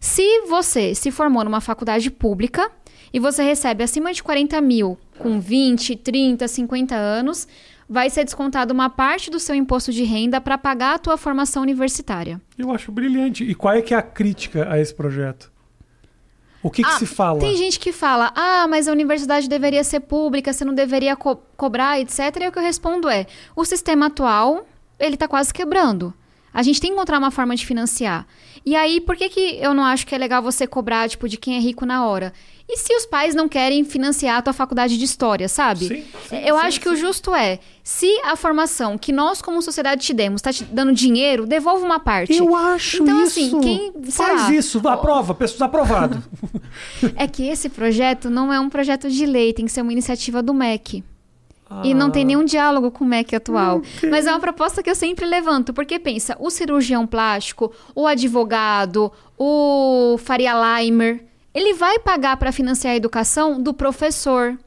Se você se formou numa faculdade pública e você recebe acima de 40 mil com 20, 30, 50 anos, vai ser descontado uma parte do seu imposto de renda para pagar a tua formação universitária. Eu acho brilhante. E qual é que é a crítica a esse projeto? O que, que Ah, se fala? Tem gente que fala, ah, mas a universidade deveria ser pública, você não deveria co- cobrar, etc. E o que eu respondo é, o sistema atual, ele tá quase quebrando. A gente tem que encontrar uma forma de financiar. E aí, por que, que eu não acho que é legal você cobrar, tipo, de quem é rico na hora? E se os pais não querem financiar a tua faculdade de história, sabe? Sim, sim, eu sim, acho que o justo é, se a formação que nós, como sociedade, te demos, tá te dando dinheiro, devolva uma parte. Eu acho Então, isso. assim, quem- Faz lá. isso, aprova, pessoas aprovado. É que esse projeto não é um projeto de lei, tem que ser uma iniciativa do MEC. E não tem nenhum diálogo com o MEC atual. Mas é uma proposta que eu sempre levanto, porque pensa, o cirurgião plástico, o advogado, o Faria Limer, ele vai pagar para financiar a educação do professor,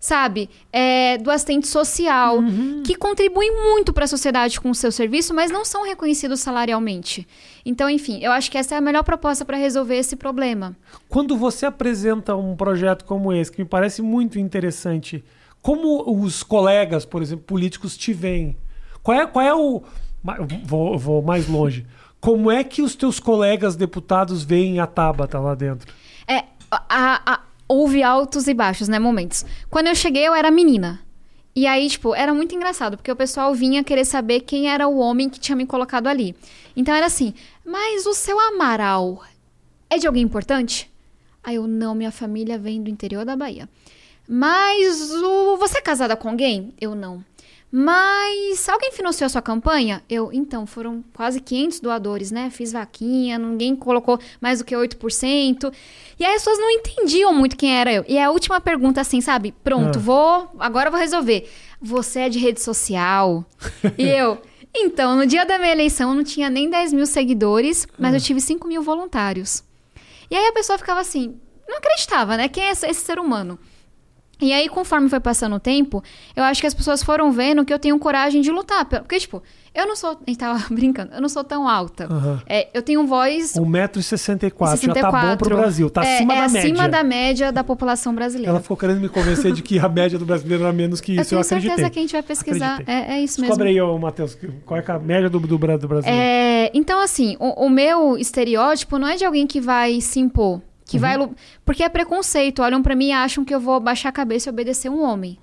sabe? É, do assistente social, que contribui muito para a sociedade com o seu serviço, mas não são reconhecidos salarialmente. Então, enfim, eu acho que essa é a melhor proposta para resolver esse problema. Quando você apresenta um projeto como esse, que me parece muito interessante, como os colegas, por exemplo, políticos te veem? Qual é, qual é o. Vou, vou mais longe. Como é que os teus colegas deputados veem a Tabata lá dentro? A- a- houve altos e baixos, né? Momentos. Quando eu cheguei, eu era menina. E aí, tipo, era muito engraçado, porque o pessoal vinha querer saber quem era o homem que tinha me colocado ali. Então era assim, mas o seu Amaral é de alguém importante? Aí eu, não, minha família vem do interior da Bahia. Mas o... você é casada com alguém? Eu não. Mas alguém financiou a sua campanha? Eu, então, foram quase 500 doadores, né? Fiz vaquinha, ninguém colocou mais do que 8%. E aí as pessoas não entendiam muito quem era eu. E a última pergunta, assim, sabe? Pronto, Ah. vou, agora vou resolver. Você é de rede social? e eu, então, no dia da minha eleição eu não tinha nem 10 mil seguidores, mas eu tive 5 mil voluntários. E aí a pessoa ficava assim, não acreditava, né? Quem é esse, esse ser humano? E aí, conforme foi passando o tempo, eu acho que as pessoas foram vendo que eu tenho coragem de lutar. Porque, tipo, eu não sou. A gente tava brincando, eu não sou tão alta. Aham. É, eu tenho voz. 1,64m já tá bom pro Brasil. Tá é, acima é da acima média. da média da população brasileira. Ela ficou querendo me convencer de que a média do brasileiro era menos que eu isso. Eu, tenho certeza que a gente vai pesquisar. É, é isso mesmo. Descobre aí, ô, Matheus, qual é é a média do, do, do Brasil. É, então, assim, o, o meu estereótipo não é de alguém que vai se impor. Que vai. lu- Porque é preconceito. Olham pra mim e acham que eu vou baixar a cabeça e obedecer um homem.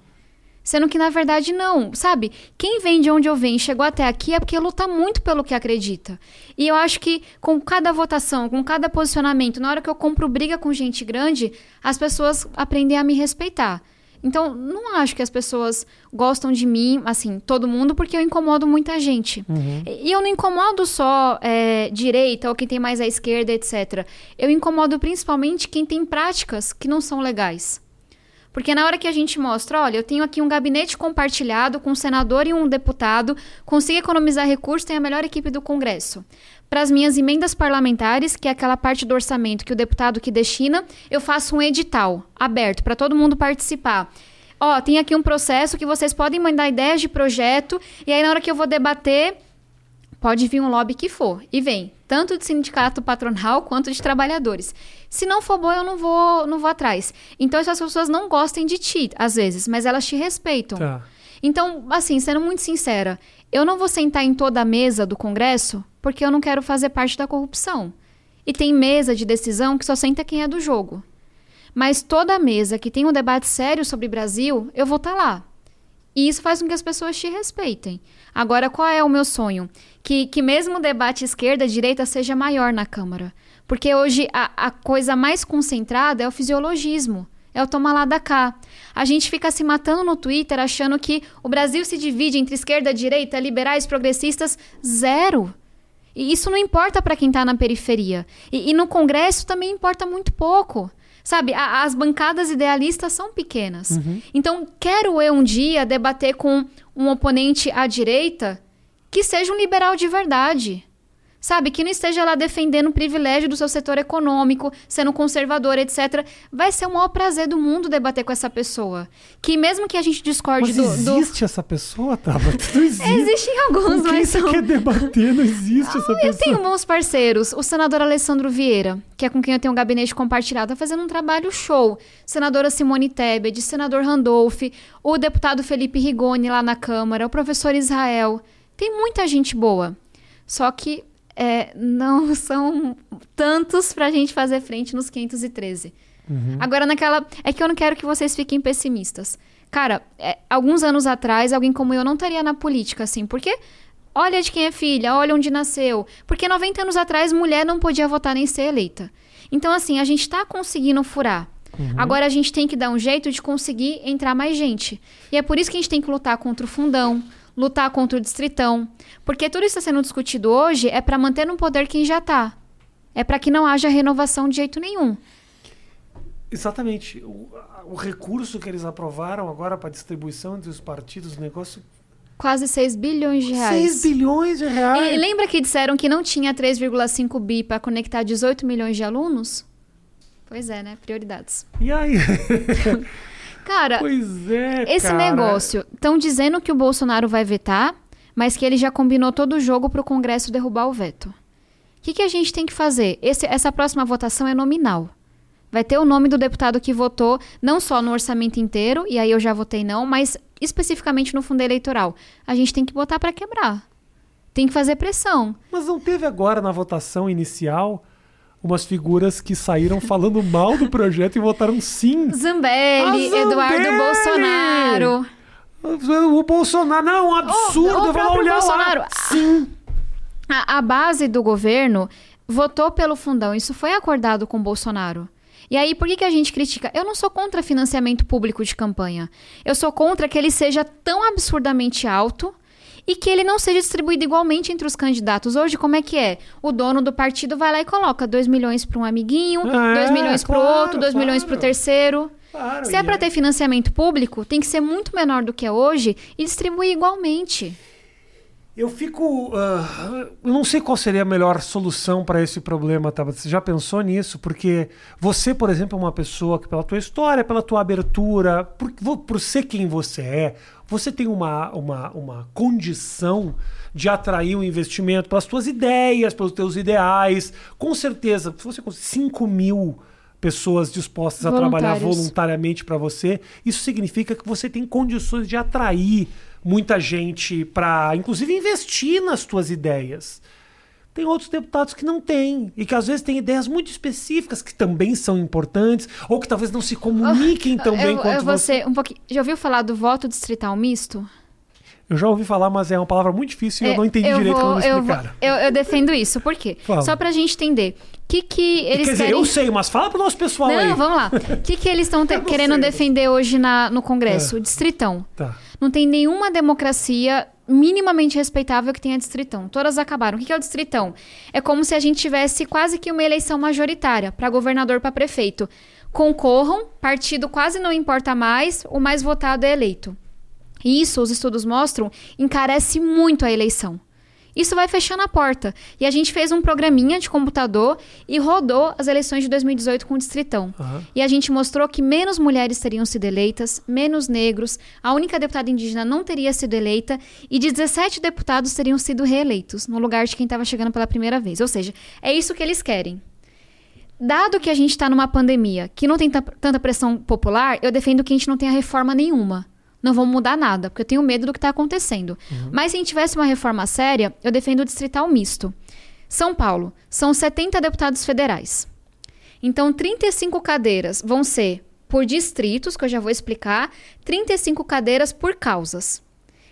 Sendo que, na verdade, não. Sabe? Quem vem de onde eu venho e chegou até aqui é porque luta muito pelo que acredita. E eu acho que com cada votação, com cada posicionamento, na hora que eu compro briga com gente grande, as pessoas aprendem a me respeitar. Então, não acho que as pessoas gostam de mim, assim, todo mundo, porque eu incomodo muita gente. Uhum. E eu não incomodo só é, direita ou quem tem mais à esquerda, etc. Eu incomodo principalmente quem tem práticas que não são legais. Porque na hora que a gente mostra, olha, eu tenho aqui um gabinete compartilhado com um senador e um deputado, consigo economizar recursos, tenho a melhor equipe do Congresso. Para as minhas emendas parlamentares, que é aquela parte do orçamento que o deputado que destina, eu faço um edital aberto para todo mundo participar. Ó, tem aqui um processo que vocês podem mandar ideias de projeto, e aí na hora que eu vou debater, pode vir um lobby que for. E vem, tanto de sindicato patronal quanto de trabalhadores. Se não for bom, eu não vou, não vou atrás. Então, essas pessoas não gostem de ti, às vezes, mas elas te respeitam. Tá. Então, assim, sendo muito sincera, eu não vou sentar em toda a mesa do Congresso porque eu não quero fazer parte da corrupção. E tem mesa de decisão que só senta quem é do jogo. Mas toda mesa que tem um debate sério sobre Brasil, eu vou estar lá. E isso faz com que as pessoas te respeitem. Agora, qual é o meu sonho? Que, que mesmo o debate esquerda-direita seja maior na Câmara. Porque hoje a, a coisa mais concentrada é o fisiologismo. É o tomar lá da cá. A gente fica se matando no Twitter achando que o Brasil se divide entre esquerda, direita, liberais, progressistas. Zero. E isso não importa para quem está na periferia. E, e no Congresso também importa muito pouco. Sabe, a- as bancadas idealistas são pequenas. Então, quero eu um dia debater com um oponente à direita que seja um liberal de verdade. Sabe, que não esteja lá defendendo o privilégio do seu setor econômico, sendo conservador, etc. Vai ser o maior prazer do mundo debater com essa pessoa. Que mesmo que a gente discorde Mas do. do... existe essa pessoa, Tabata? Não existe. Existem alguns, Com mas você são. quer debater? Não existe essa Eu pessoa. tenho bons parceiros. O senador Alessandro Vieira, que é com quem eu tenho um gabinete compartilhado, tá fazendo um trabalho show. Senadora Simone Tebet, senador Randolph, o deputado Felipe Rigoni lá na Câmara, o professor Israel. Tem muita gente boa. Só que é, não são tantos pra gente fazer frente nos 513. Agora, naquela. É que eu não quero que vocês fiquem pessimistas. Cara, é, alguns anos atrás, alguém como eu não estaria na política, assim, porque olha de quem é filha, olha onde nasceu. Porque 90 anos atrás, mulher não podia votar nem ser eleita. Então, assim, a gente tá conseguindo furar. Agora a gente tem que dar um jeito de conseguir entrar mais gente. E é por isso que a gente tem que lutar contra o fundão, lutar contra o distritão. Porque tudo isso está sendo discutido hoje é para manter no poder quem já tá. É para que não haja renovação de jeito nenhum. Exatamente. O, o recurso que eles aprovaram agora para distribuição entre os partidos, o negócio. Quase 6 bilhões de reais. 6 bilhões de reais. E lembra que disseram que não tinha 3,5 bi para conectar 18 milhões de alunos? Pois é, né? Prioridades. E aí? Cara, pois é. esse cara. negócio, estão dizendo que o Bolsonaro vai vetar, mas que ele já combinou todo o jogo para o Congresso derrubar o veto. O que, que a gente tem que fazer? Esse- essa próxima votação é nominal. Vai ter o nome do deputado que votou, não só no orçamento inteiro, e aí eu já votei não, mas especificamente no fundo eleitoral. A gente tem que botar para quebrar. Tem que fazer pressão. Mas não teve agora na votação inicial umas figuras que saíram falando mal do projeto e votaram sim. Zambelli, A Eduardo Zambelli! Bolsonaro. O Bolsonaro, não, um absurdo. o lá próprio olhar lá. Bolsonaro. Sim. A, a base do governo votou pelo fundão. Isso foi acordado com o Bolsonaro. E aí, por que, que a gente critica? Eu não sou contra financiamento público de campanha. Eu sou contra que ele seja tão absurdamente alto e que ele não seja distribuído igualmente entre os candidatos. Hoje, como é que é? O dono do partido vai lá e coloca 2 milhões para um amiguinho, 2 É, milhões para o claro, outro, 2 milhões para o claro. terceiro. Claro, Se é para ter financiamento público, tem que ser muito menor do que é hoje e distribuir igualmente. Eu fico. ah, eu não sei qual seria a melhor solução para esse problema, tá? Você já pensou nisso? Porque você, por exemplo, é uma pessoa que, pela tua história, pela tua abertura, por, por ser quem você é, você tem uma, uma, uma condição de atrair um investimento pelas tuas ideias, pelos teus ideais. Com certeza, se você conseguir 5 mil pessoas dispostas a trabalhar voluntariamente para você, isso significa que você tem condições de atrair muita gente para, inclusive, investir nas tuas ideias. Tem outros deputados que não têm e que às vezes têm ideias muito específicas que também são importantes ou que talvez não se comuniquem tão bem eu, quanto eu você. um pouquinho. Já ouviu falar do voto distrital misto? Eu já ouvi falar, mas é uma palavra muito difícil e eu É, não entendi eu direito vou- me eu, explicaram. eu, eu defendo isso. Por quê? Fala. Só pra gente entender. O que, que eles Quer dizer, querem. eu sei, mas fala pro nosso pessoal aí. Não, vamos lá. O que, que eles estão não querendo sei. defender hoje na, no Congresso? É. O distritão. Tá. Não tem nenhuma democracia minimamente respeitável que tenha distritão. Todas acabaram. O que é o distritão? É como se a gente tivesse quase que uma eleição majoritária para governador, para prefeito. Concorram, partido quase não importa mais, o mais votado é eleito. Isso, os estudos mostram, encarece muito a eleição. Isso vai fechando a porta. E a gente fez um programinha de computador e rodou as eleições de 2018 com o Distritão. Aham. E a gente mostrou que menos mulheres teriam sido eleitas, menos negros, a única deputada indígena não teria sido eleita e 17 deputados teriam sido reeleitos, no lugar de quem estava chegando pela primeira vez. Ou seja, é isso que eles querem. Dado que a gente está numa pandemia que não tem ta- tanta pressão popular, eu defendo que a gente não tenha reforma nenhuma. Não vamos mudar nada, porque eu tenho medo do que está acontecendo. Mas se a gente tivesse uma reforma séria, eu defendo o distrital misto. São Paulo, são 70 deputados federais. Então, 35 cadeiras vão ser por distritos, que eu já vou explicar, 35 cadeiras por causas.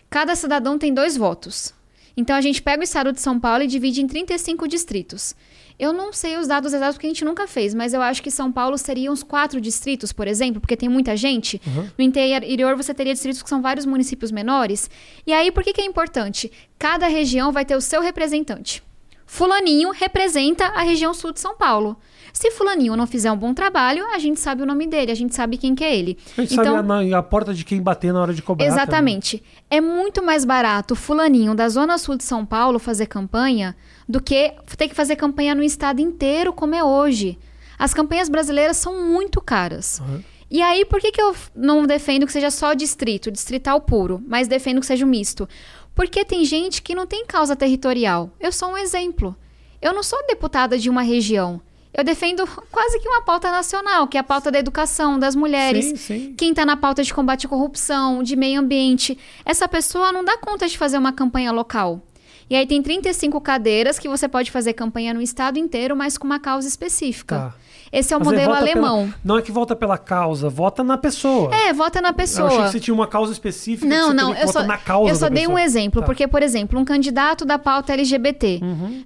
Cada cidadão tem dois votos. Então, a gente pega o estado de São Paulo e divide em 35 distritos. Eu não sei os dados exatos porque a gente nunca fez, mas eu acho que São Paulo seria uns quatro distritos, por exemplo, porque tem muita gente. No interior você teria distritos que são vários municípios menores. E aí, por que, que é importante? Cada região vai ter o seu representante. Fulaninho representa a região sul de São Paulo. Se Fulaninho não fizer um bom trabalho, a gente sabe o nome dele, a gente sabe quem que é ele. A gente sabe a, a porta de quem bater na hora de cobrar. também. Exatamente. É muito mais barato fulaninho da Zona Sul de São Paulo fazer campanha do que ter que fazer campanha no estado inteiro, como é hoje. As campanhas brasileiras são muito caras. Aham. E aí, por que, que eu não defendo que seja só distrito, distrital puro, mas defendo que seja um misto? Porque tem gente que não tem causa territorial. Eu sou um exemplo. Eu não sou deputada de uma região. Eu defendo quase que uma pauta nacional, que é a pauta da educação, das mulheres. Sim, sim. Quem está na pauta de combate à corrupção, de meio ambiente. Essa pessoa não dá conta de fazer uma campanha local. E aí tem 35 cadeiras que você pode fazer campanha no estado inteiro, mas com uma causa específica. Tá. Esse é o Mas modelo vota pela- alemão. Não é que vota pela causa, vota na pessoa. É, vota na Eu pessoa. achei que você tinha uma causa específica. Não, não, eu só, na causa eu só dei um pessoa. exemplo, Tá. porque, por exemplo, um candidato da pauta LGBT,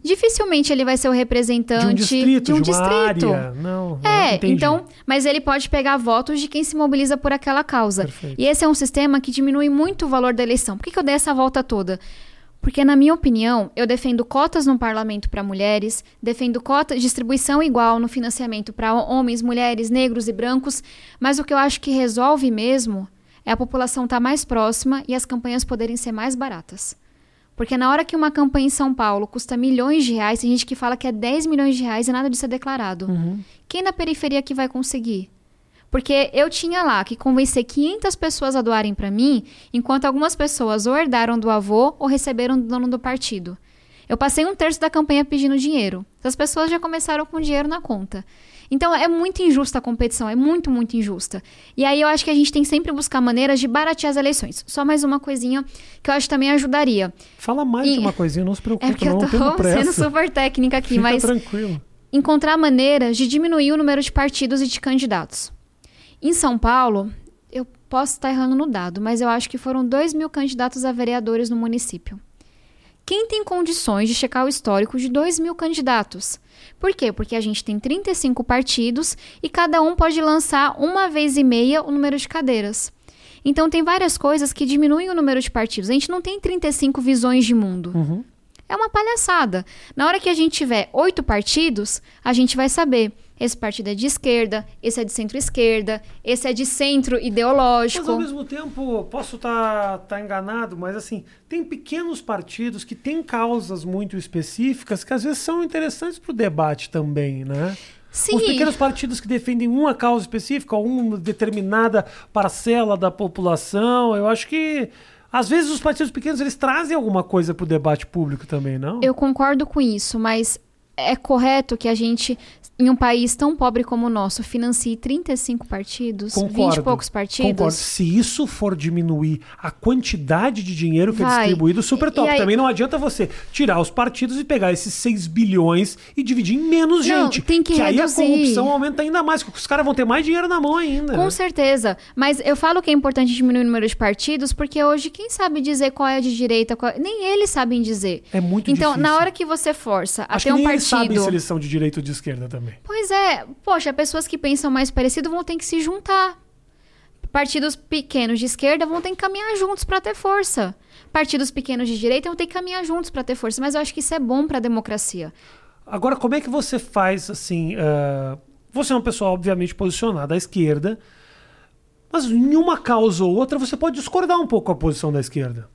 dificilmente ele vai ser o de um representante distrito, de um de distrito. área. Não, É, entendi. então, mas ele pode pegar votos de quem se mobiliza por aquela causa. Perfeito. E esse é um sistema que diminui muito o valor da eleição. Por que, que eu dei essa volta toda? Porque, na minha opinião, eu defendo cotas no parlamento para mulheres, defendo cota distribuição igual no financiamento para homens, mulheres, negros e brancos, mas o que eu acho que resolve mesmo é a população estar mais próxima e as campanhas poderem ser mais baratas. Porque na hora que uma campanha em São Paulo custa milhões de reais, tem gente que fala que é 10 milhões de reais e nada disso é declarado. Quem na periferia que vai conseguir? Porque eu tinha lá que convencer 500 pessoas a doarem para mim, enquanto algumas pessoas ou herdaram do avô ou receberam do dono do partido. Eu passei um terço da campanha pedindo dinheiro. As pessoas já começaram com dinheiro na conta. Então é muito injusta a competição, é muito, muito injusta. E aí eu acho que a gente tem sempre que buscar maneiras de baratear as eleições. Só mais uma coisinha que eu acho que também ajudaria. Fala mais E- de uma coisinha, não se preocupe, É porque eu não tô sendo super técnica aqui, Fica mas tranquilo. encontrar maneiras de diminuir o número de partidos e de candidatos. Em São Paulo, eu posso estar errando no dado, mas eu acho que foram 2 mil candidatos a vereadores no município. quem tem condições de checar o histórico de 2 mil candidatos? Por quê? Porque a gente tem 35 partidos e cada um pode lançar uma vez e meia o número de cadeiras. Então, tem várias coisas que diminuem o número de partidos. A gente não tem 35 visões de mundo. Uhum. É uma palhaçada. Na hora que a gente tiver oito partidos, a gente vai saber. Esse partido é de esquerda, esse é de centro-esquerda, esse é de centro ideológico. Mas ao mesmo tempo, posso estar tá, enganado, mas assim, tem pequenos partidos que têm causas muito específicas que às vezes são interessantes para o debate também, né? Sim. Os pequenos partidos que defendem uma causa específica, uma determinada parcela da população, eu acho que às vezes os partidos pequenos eles trazem alguma coisa para o debate público também, não? Eu concordo com isso, mas é correto que a gente em um país tão pobre como o nosso, financie 35 partidos, Concordo. 20 e poucos partidos. Concordo. Se isso for diminuir a quantidade de dinheiro que é Vai. distribuído, super top. aí- Também não adianta você tirar os partidos e pegar esses 6 bilhões e dividir em menos Não, gente. tem que aí a corrupção aumenta ainda mais, porque os caras vão ter mais dinheiro na mão ainda. Com né? certeza. Mas eu falo que é importante diminuir o número de partidos, porque hoje quem sabe dizer qual é de direita, qual... nem eles sabem dizer. É muito Então, difícil. na hora que você força a Acho ter que um nem eles sabem partido. se eles são de direita ou de esquerda também. Pois é, poxa, pessoas que pensam mais parecido vão ter que se juntar. Partidos pequenos de esquerda vão ter que caminhar juntos para ter força. Partidos pequenos de direita vão ter que caminhar juntos para ter força. Mas eu acho que isso é bom para a democracia. Agora, como é que você faz assim? eh, você é uma pessoa, obviamente, posicionada à esquerda, mas em uma causa ou outra você pode discordar um pouco com a posição da esquerda.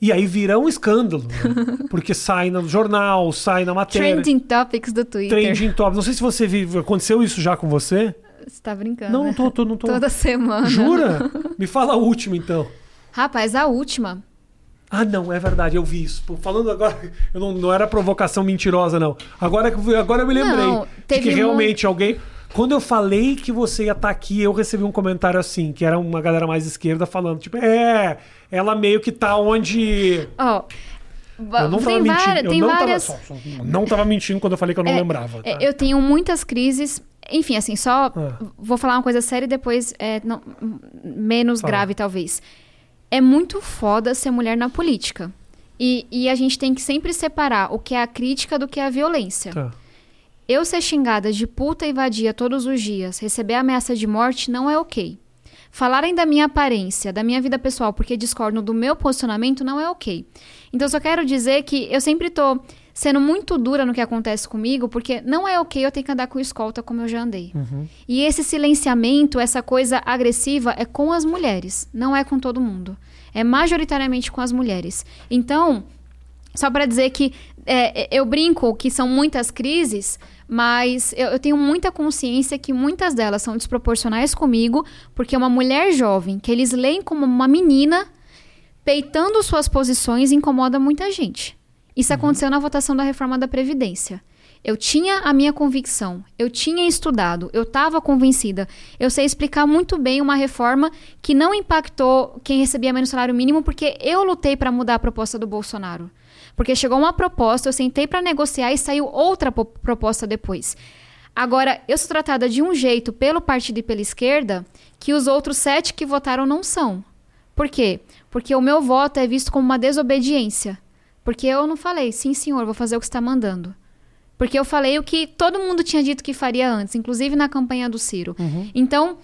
E aí vira um escândalo, né? porque sai no jornal, sai na matéria. Trending topics do Twitter. Trending top. Não sei se você vive. Aconteceu isso já com você? Você tá brincando. Não, né? não tô, tô- não tô. Toda semana. Jura? Me fala a última, então. Rapaz, a última. Ah, não, é verdade, eu vi isso. Falando agora, eu não, não era provocação mentirosa, não. Agora, agora eu me lembrei Não, de que realmente alguém. Quando eu falei que você ia estar aqui, eu recebi um comentário assim, que era uma galera mais esquerda falando, tipo, é, ela meio que tá onde. Ó. Eu não tava tem mentindo. várias. eu não, várias... tava, só- só- não tava mentindo quando eu falei que eu não É, lembrava. tá? É, Eu tenho muitas crises. Enfim, assim, só Ah. vou falar uma coisa séria e depois é, não- menos Fala. grave, talvez. É muito foda ser mulher na política. E, e a gente tem que sempre separar o que é a crítica do que é a violência. Tá. Eu ser xingada de puta e vadia todos os dias, receber ameaça de morte não é ok. Falarem da minha aparência, da minha vida pessoal, porque discordam do meu posicionamento, não é ok. Então, só quero dizer que eu sempre tô sendo muito dura no que acontece comigo, porque não é ok eu ter que andar com escolta como eu já andei. E esse silenciamento, essa coisa agressiva, é com as mulheres, não é com todo mundo. É majoritariamente com as mulheres. Então, só para dizer que é, eu brinco que são muitas crises, mas eu, eu tenho muita consciência que muitas delas são desproporcionais comigo, porque uma mulher jovem, que eles leem como uma menina, peitando suas posições, incomoda muita gente. Isso aconteceu na votação da reforma da Previdência. Eu tinha a minha convicção, eu tinha estudado, eu estava convencida. Eu sei explicar muito bem uma reforma que não impactou quem recebia menos salário mínimo, porque eu lutei para mudar a proposta do Bolsonaro. Porque chegou uma proposta, eu sentei para negociar e saiu outra po- proposta depois. Agora, eu sou tratada de um jeito pelo partido e pela esquerda que os outros sete que votaram não são. Por quê? Porque o meu voto é visto como uma desobediência. Porque eu não falei, sim, senhor, vou fazer o que está mandando. Porque eu falei o que todo mundo tinha dito que faria antes, inclusive na campanha do Ciro. Então,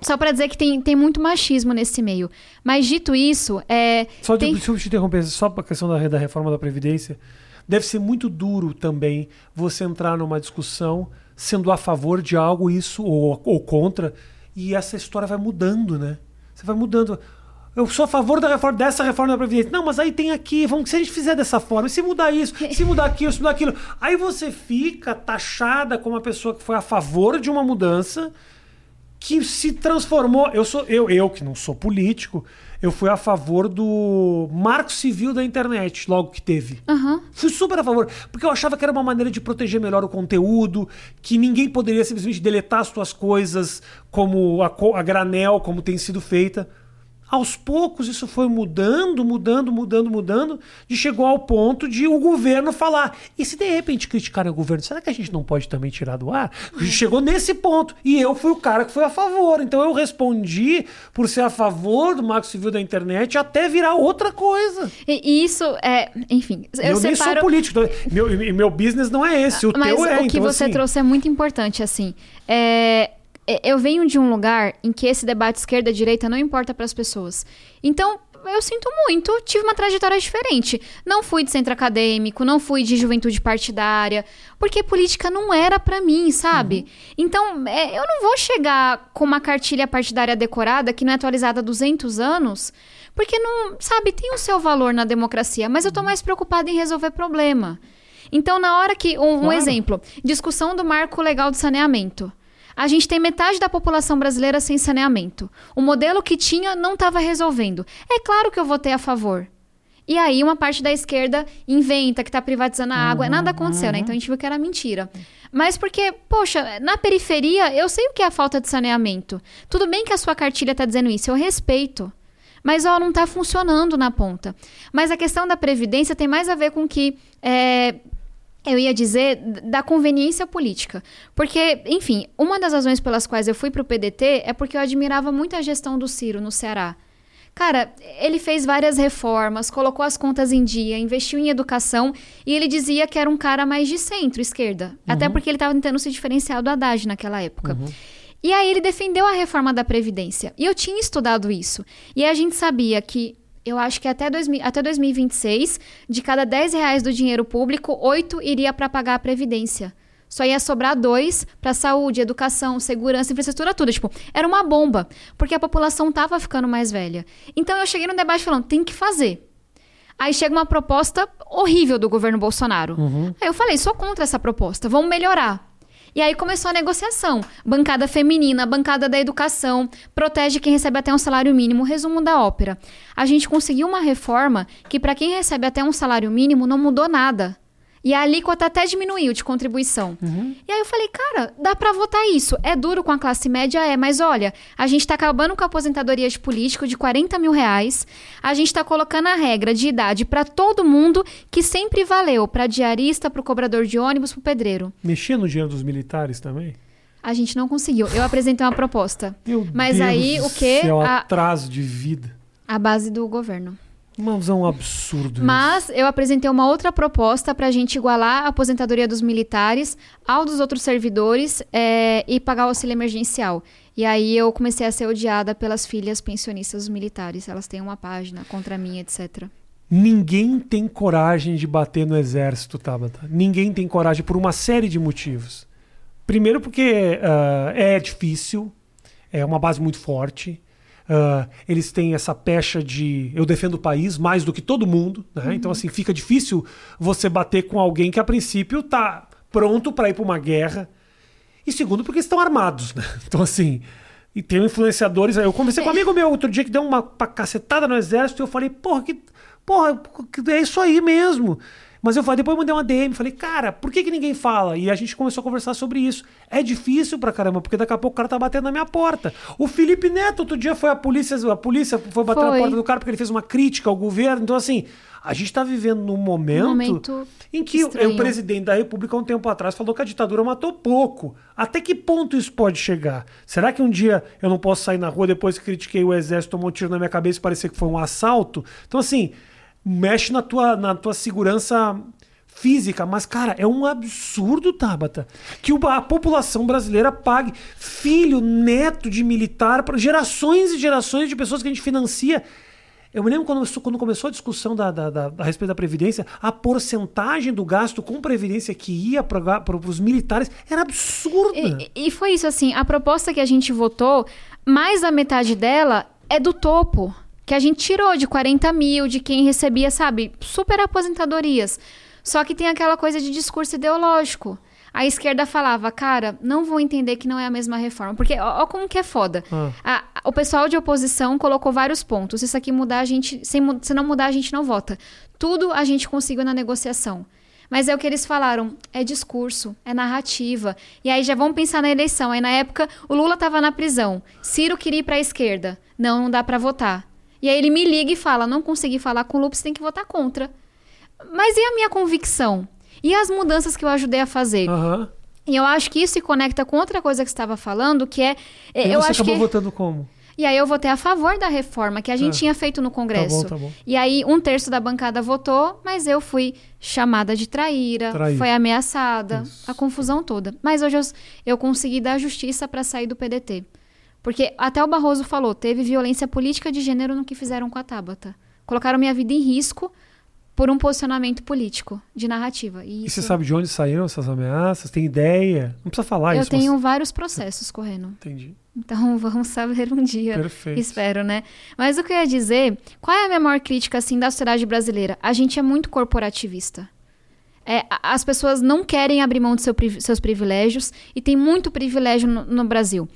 só para dizer que tem, tem muito machismo nesse meio. Mas dito isso, é. Só de, tem- deixa eu te interromper, só para a questão da, da reforma da Previdência. Deve ser muito duro também você entrar numa discussão sendo a favor de algo, isso, ou, ou contra, e essa história vai mudando, né? Você vai mudando. Eu sou a favor da reforma, dessa reforma da Previdência. Não, mas aí tem aqui, vamos, se a gente fizer dessa forma, se mudar isso, se mudar aquilo, se mudar aquilo. Aí você fica taxada como uma pessoa que foi a favor de uma mudança que se transformou. Eu sou eu, eu que não sou político, eu fui a favor do marco civil da internet, logo que teve. Aham. Fui super a favor, porque eu achava que era uma maneira de proteger melhor o conteúdo, que ninguém poderia simplesmente deletar as suas coisas como a, a granel, como tem sido feita. Aos poucos isso foi mudando, mudando, mudando, mudando, de chegou ao ponto de o governo falar. E se de repente criticarem o governo, será que a gente não pode também tirar do ar? Chegou nesse ponto. E eu fui o cara que foi a favor. Então eu respondi por ser a favor do Marco Civil da internet até virar outra coisa. E isso é, enfim, eu, Eu, nem separo... sou político. Meu, meu business não é esse. O Mas teu é. o que então, você assim, trouxe é muito importante, assim. É- eu venho de um lugar em que esse debate esquerda-direita não importa para as pessoas. Então, eu sinto muito, tive uma trajetória diferente. Não fui de centro acadêmico, não fui de juventude partidária, porque política não era para mim, sabe? Então, é, eu não vou chegar com uma cartilha partidária decorada que não é atualizada há 200 anos, porque não, sabe, tem o seu valor na democracia, mas eu tô mais preocupada em resolver problema. Então, na hora que. Um, um Claro. exemplo: discussão do marco legal de saneamento. A gente tem metade da população brasileira sem saneamento. O modelo que tinha não estava resolvendo. É claro que eu votei a favor. E aí, uma parte da esquerda inventa que está privatizando a água. Nada aconteceu, né? Então a gente viu que era mentira. Mas porque, poxa, na periferia eu sei o que é a falta de saneamento. Tudo bem que a sua cartilha está dizendo isso, eu respeito. Mas, ó, não está funcionando na ponta. Mas a questão da previdência tem mais a ver com que. é, eu ia dizer da conveniência política. Porque, enfim, uma das razões pelas quais eu fui pro PDT é porque eu admirava muito a gestão do Ciro no Ceará. Cara, ele fez várias reformas, colocou as contas em dia, investiu em educação e ele dizia que era um cara mais de centro-esquerda. Até porque ele estava tentando se diferenciar do Haddad naquela época. E aí ele defendeu a reforma da Previdência. E eu tinha estudado isso. E a gente sabia que, eu acho que até, 2000, até 2026, de cada 10 reais do dinheiro público, 8 iria para pagar a Previdência. Só ia sobrar dois para saúde, educação, segurança, infraestrutura, tudo. Tipo, era uma bomba, porque a população tava ficando mais velha. Então eu cheguei no debate falando, tem que fazer. Aí chega uma proposta horrível do governo Bolsonaro. Aí eu falei, sou contra essa proposta, vamos melhorar. E aí começou a negociação. Bancada feminina, bancada da educação, protege quem recebe até um salário mínimo. Resumo da ópera. A gente conseguiu uma reforma que, para quem recebe até um salário mínimo, não mudou nada. E a alíquota até diminuiu de contribuição. E aí eu falei, cara, dá pra votar isso. É duro com a classe média? É, mas olha, a gente tá acabando com a aposentadoria de político de 40 mil reais. A gente tá colocando a regra de idade pra todo mundo, que sempre valeu pra diarista, pro cobrador de ônibus, pro pedreiro. Mexia no dinheiro dos militares também? A gente não conseguiu. Eu apresentei uma proposta. Meu Mas Deus aí, o quê? Céu, A- atraso de vida. A base do governo. Mas é um absurdo isso. Mas eu apresentei uma outra proposta para a gente igualar a aposentadoria dos militares ao dos outros servidores é, e pagar o auxílio emergencial. E aí eu comecei a ser odiada pelas filhas pensionistas dos militares. Elas têm uma página contra mim, etc. Ninguém tem coragem de bater no exército, Tabata. Ninguém tem coragem por uma série de motivos. Primeiro, porque ah, é difícil, é uma base muito forte. Ah, eles têm essa pecha de eu defendo o país mais do que todo mundo. Né? Então, assim, fica difícil você bater com alguém que, a princípio, tá pronto para ir para uma guerra. E segundo, porque estão armados. Né? Então, assim. E tem influenciadores. Eu conversei com um amigo meu outro dia que deu uma cacetada no exército e eu falei, porra, que. Porra, que é isso aí mesmo. Mas eu falei, depois eu mandei uma DM, falei, cara, por que, que ninguém fala? E a gente começou a conversar sobre isso. É difícil pra caramba, porque daqui a pouco o cara tá batendo na minha porta. O Felipe Neto, outro dia foi a polícia, a polícia foi bater na Foi. porta do cara porque ele fez uma crítica ao governo. Então, assim, a gente tá vivendo num momento, Um momento em que estranho. o presidente da República, um tempo atrás, falou que a ditadura matou pouco. Até que ponto isso pode chegar? Será que um dia eu não posso sair na rua depois que critiquei o exército, tomou um tiro na minha cabeça e parecer que foi um assalto? Então, assim, mexe na tua, na tua segurança física, mas, cara, é um absurdo, Tabata, que a população brasileira pague filho, neto de militar, para gerações e gerações de pessoas que a gente financia. Eu me lembro quando, quando começou a discussão da, da- da- a respeito da Previdência, a porcentagem do gasto com Previdência que ia para os militares era absurda. E, e foi isso, assim, a proposta que a gente votou, mais da metade dela é do topo. Que a gente tirou de 40 mil, de quem recebia, sabe, super aposentadorias. Só que tem aquela coisa de discurso ideológico. A esquerda falava, cara, não vou entender que não é a mesma reforma. Porque, ó, como que é foda. Ah. A- o pessoal de oposição colocou vários pontos. Se isso aqui mudar, a gente. Se, se não mudar, a gente não vota. Tudo a gente conseguiu na negociação. Mas é o que eles falaram, é discurso, é narrativa. E aí já vamos pensar na eleição. Aí na época o Lula estava na prisão, Ciro queria ir para a esquerda. Não, não dá para votar. E aí ele me liga e fala: não consegui falar com o você tem que votar contra. Mas e a minha convicção? E as mudanças que eu ajudei a fazer? Aham. E eu acho que isso se conecta com outra coisa que você estava falando, que é. é, E eu você acho acabou que... votando como? E aí eu votei a favor da reforma que a gente Ah. tinha feito no Congresso. Tá bom, tá bom. E aí um terço da bancada votou, mas eu fui chamada de traíra, Traíra. foi ameaçada, Isso. a confusão toda. Mas hoje eu, eu consegui dar justiça para sair do PDT. Porque até o Barroso falou, teve violência política de gênero no que fizeram com a Tabata. Colocaram minha vida em risco por um posicionamento político, de narrativa. E, E isso, você sabe de onde saíram essas ameaças? Tem ideia? Não precisa falar eu isso. mas- tenho vários processos correndo. Entendi. Então vamos saber um dia. Perfeito. Espero, né? Mas o que eu ia dizer, qual é a minha maior crítica, assim, da sociedade brasileira? A gente é muito corporativista. É, as pessoas não querem abrir mão dos seu seus privilégios e tem muito privilégio no, no Brasil.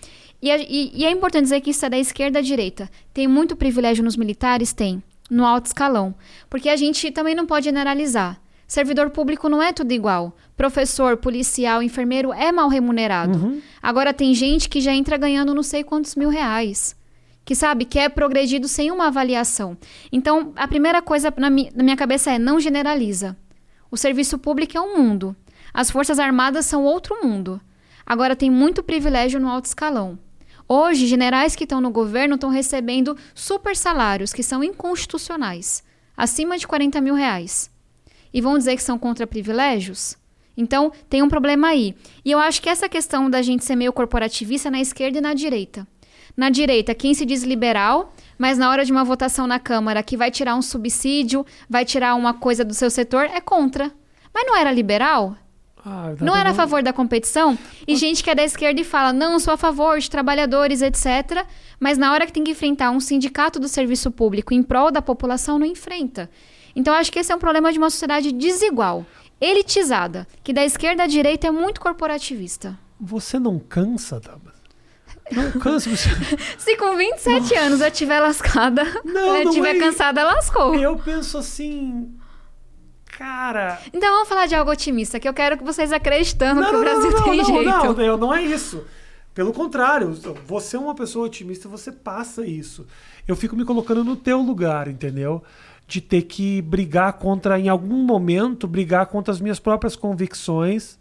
E, a- e- e é importante dizer que isso é da esquerda à direita. Tem muito privilégio nos militares? Tem. No alto escalão. Porque a gente também não pode generalizar. Servidor público não é tudo igual. Professor, policial, enfermeiro é mal remunerado. Uhum. Agora tem gente que já entra ganhando não sei quantos mil reais. Que sabe, que é progredido sem uma avaliação. Então, a primeira coisa na, mi- na minha cabeça é não generaliza. O serviço público é um mundo. As Forças Armadas são outro mundo. Agora tem muito privilégio no alto escalão. Hoje, generais que estão no governo estão recebendo super salários que são inconstitucionais, acima de 40 mil reais. E vão dizer que são contra privilégios? Então, tem um problema aí. E eu acho que essa questão da gente ser meio corporativista na esquerda e na direita. Na direita, quem se diz liberal, mas na hora de uma votação na Câmara que vai tirar um subsídio, vai tirar uma coisa do seu setor, é contra. Mas não era liberal? Ah, dá Não era a favor da competição? E gente que é da esquerda e fala, não, sou a favor de trabalhadores, etc. Mas na hora que tem que enfrentar um sindicato do serviço público em prol da população, não enfrenta. Então, acho que esse é um problema de uma sociedade desigual, elitizada, que da esquerda à direita é muito corporativista. Você não cansa, Tabata? Não cansa. Você... Se com 27 anos eu tiver lascada, Não, eu não tiver é- cansada, lascou. Eu penso assim. Cara. Então vamos falar de algo otimista, que eu quero que vocês acreditando que o Brasil não, tem não, jeito. Não, não, não é isso. Pelo contrário, você é uma pessoa otimista, você passa isso. Eu fico me colocando no teu lugar, entendeu? De ter que brigar contra, em algum momento, brigar contra as minhas próprias convicções,